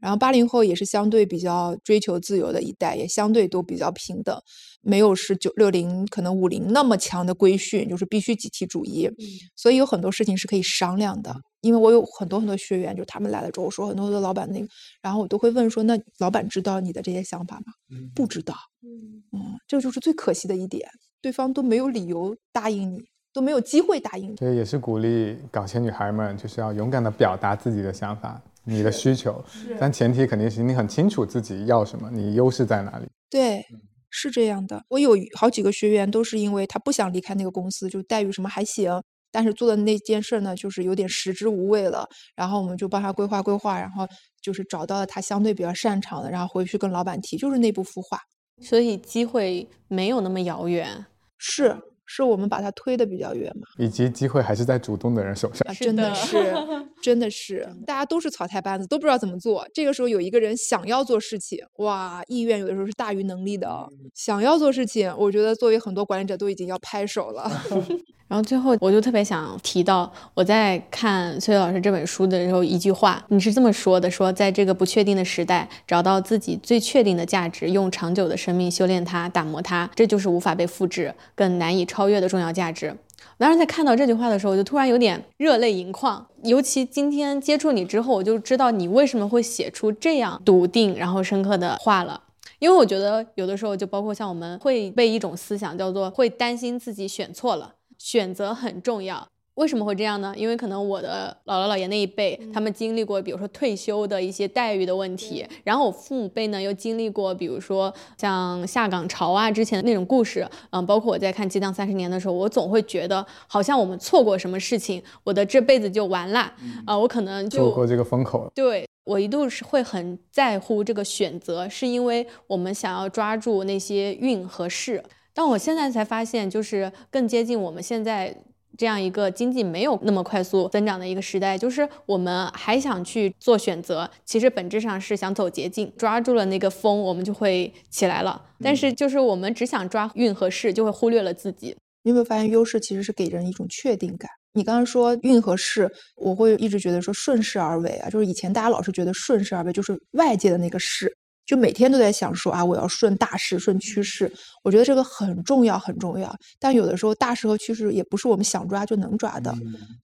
然后八零后也是相对比较追求自由的一代，也相对都比较平等，没有是九六零可能五零那么强的规训，就是必须集体主义，所以有很多事情是可以商量的。因为我有很多很多学员，就他们来了之后我说很多的老板那个，然后我都会问说，那老板知道你的这些想法吗？不知道，嗯，这就是最可惜的一点，对方都没有理由答应你。都没有机会答应。所以也是鼓励搞钱女孩们，就是要勇敢的表达自己的想法、你的需求。但前提肯定是你很清楚自己要什么，你优势在哪里。对，是这样的。我有好几个学员都是因为他不想离开那个公司，就待遇什么还行，但是做的那件事呢，就是有点食之无味了。然后我们就帮他规划规划，然后就是找到了他相对比较擅长的，然后回去跟老板提，就是内部孵化。所以机会没有那么遥远。是。是我们把它推的比较远嘛？以及机会还是在主动的人手上。啊，真的是，真的是，大家都是草台班子，都不知道怎么做。这个时候有一个人想要做事情，哇，意愿有的时候是大于能力的。想要做事情，我觉得作为很多管理者都已经要拍手了。然后最后，我就特别想提到我在看崔老师这本书的时候一句话，你是这么说的：说在这个不确定的时代，找到自己最确定的价值，用长久的生命修炼它、打磨它，这就是无法被复制、更难以超超越的重要价值。我当时在看到这句话的时候，我就突然有点热泪盈眶。尤其今天接触你之后，我就知道你为什么会写出这样笃定然后深刻的话了。因为我觉得有的时候，就包括像我们会被一种思想叫做会担心自己选错了。选择很重要，为什么会这样呢？因为可能我的姥姥姥爷那一辈，他们经历过，比如说退休的一些待遇的问题，然后我父母辈呢又经历过，比如说像下岗潮啊之前的那种故事，嗯，包括我在看《激荡三十年》的时候，我总会觉得好像我们错过什么事情，我的这辈子就完了啊，我可能就错过这个风口了。对我一度是会很在乎这个选择，是因为我们想要抓住那些运和势。但我现在才发现，就是更接近我们现在这样一个经济没有那么快速增长的一个时代，就是我们还想去做选择，其实本质上是想走捷径，抓住了那个风，我们就会起来了。但是就是我们只想抓运和势，就会忽略了自己。你有没有发现，优势其实是给人一种确定感？你刚刚说运和势，我会一直觉得说顺势而为啊，就是以前大家老是觉得顺势而为就是外界的那个势。就每天都在想说啊，我要顺大势、顺趋势，我觉得这个很重要，很重要。但有的时候大势和趋势也不是我们想抓就能抓的，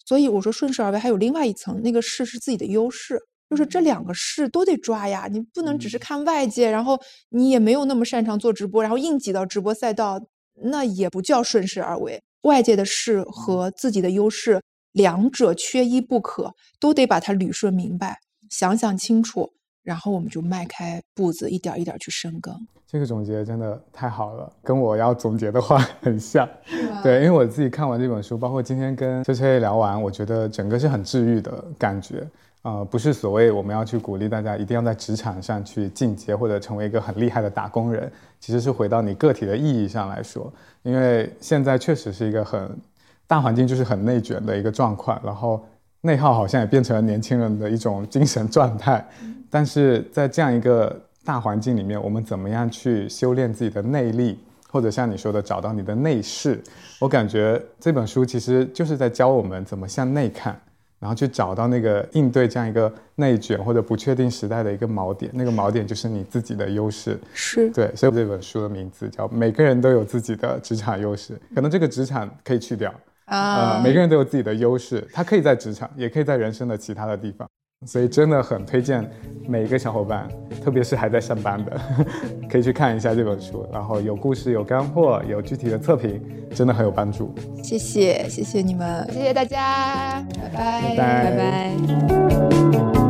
所以我说顺势而为还有另外一层，那个势是自己的优势，就是这两个势都得抓呀。你不能只是看外界，然后你也没有那么擅长做直播，然后硬挤到直播赛道，那也不叫顺势而为。外界的势和自己的优势，两者缺一不可，都得把它捋顺明白，想想清楚。然后我们就迈开步子，一点一点去深耕。这个总结真的太好了，跟我要总结的话 很像。对，因为我自己看完这本书，包括今天跟崔崔聊完，我觉得整个是很治愈的感觉。呃，不是所谓我们要去鼓励大家一定要在职场上去进阶或者成为一个很厉害的打工人，其实是回到你个体的意义上来说。因为现在确实是一个很大环境，就是很内卷的一个状况，然后内耗好像也变成了年轻人的一种精神状态。但是在这样一个大环境里面，我们怎么样去修炼自己的内力，或者像你说的找到你的内饰？我感觉这本书其实就是在教我们怎么向内看，然后去找到那个应对这样一个内卷或者不确定时代的一个锚点。那个锚点就是你自己的优势。是对，所以这本书的名字叫《每个人都有自己的职场优势》。可能这个职场可以去掉啊，每个人都有自己的优势，他可以在职场，也可以在人生的其他的地方。所以真的很推荐每一个小伙伴，特别是还在上班的，可以去看一下这本书。然后有故事、有干货、有具体的测评，真的很有帮助。谢谢，谢谢你们，谢谢大家，拜拜，拜拜拜。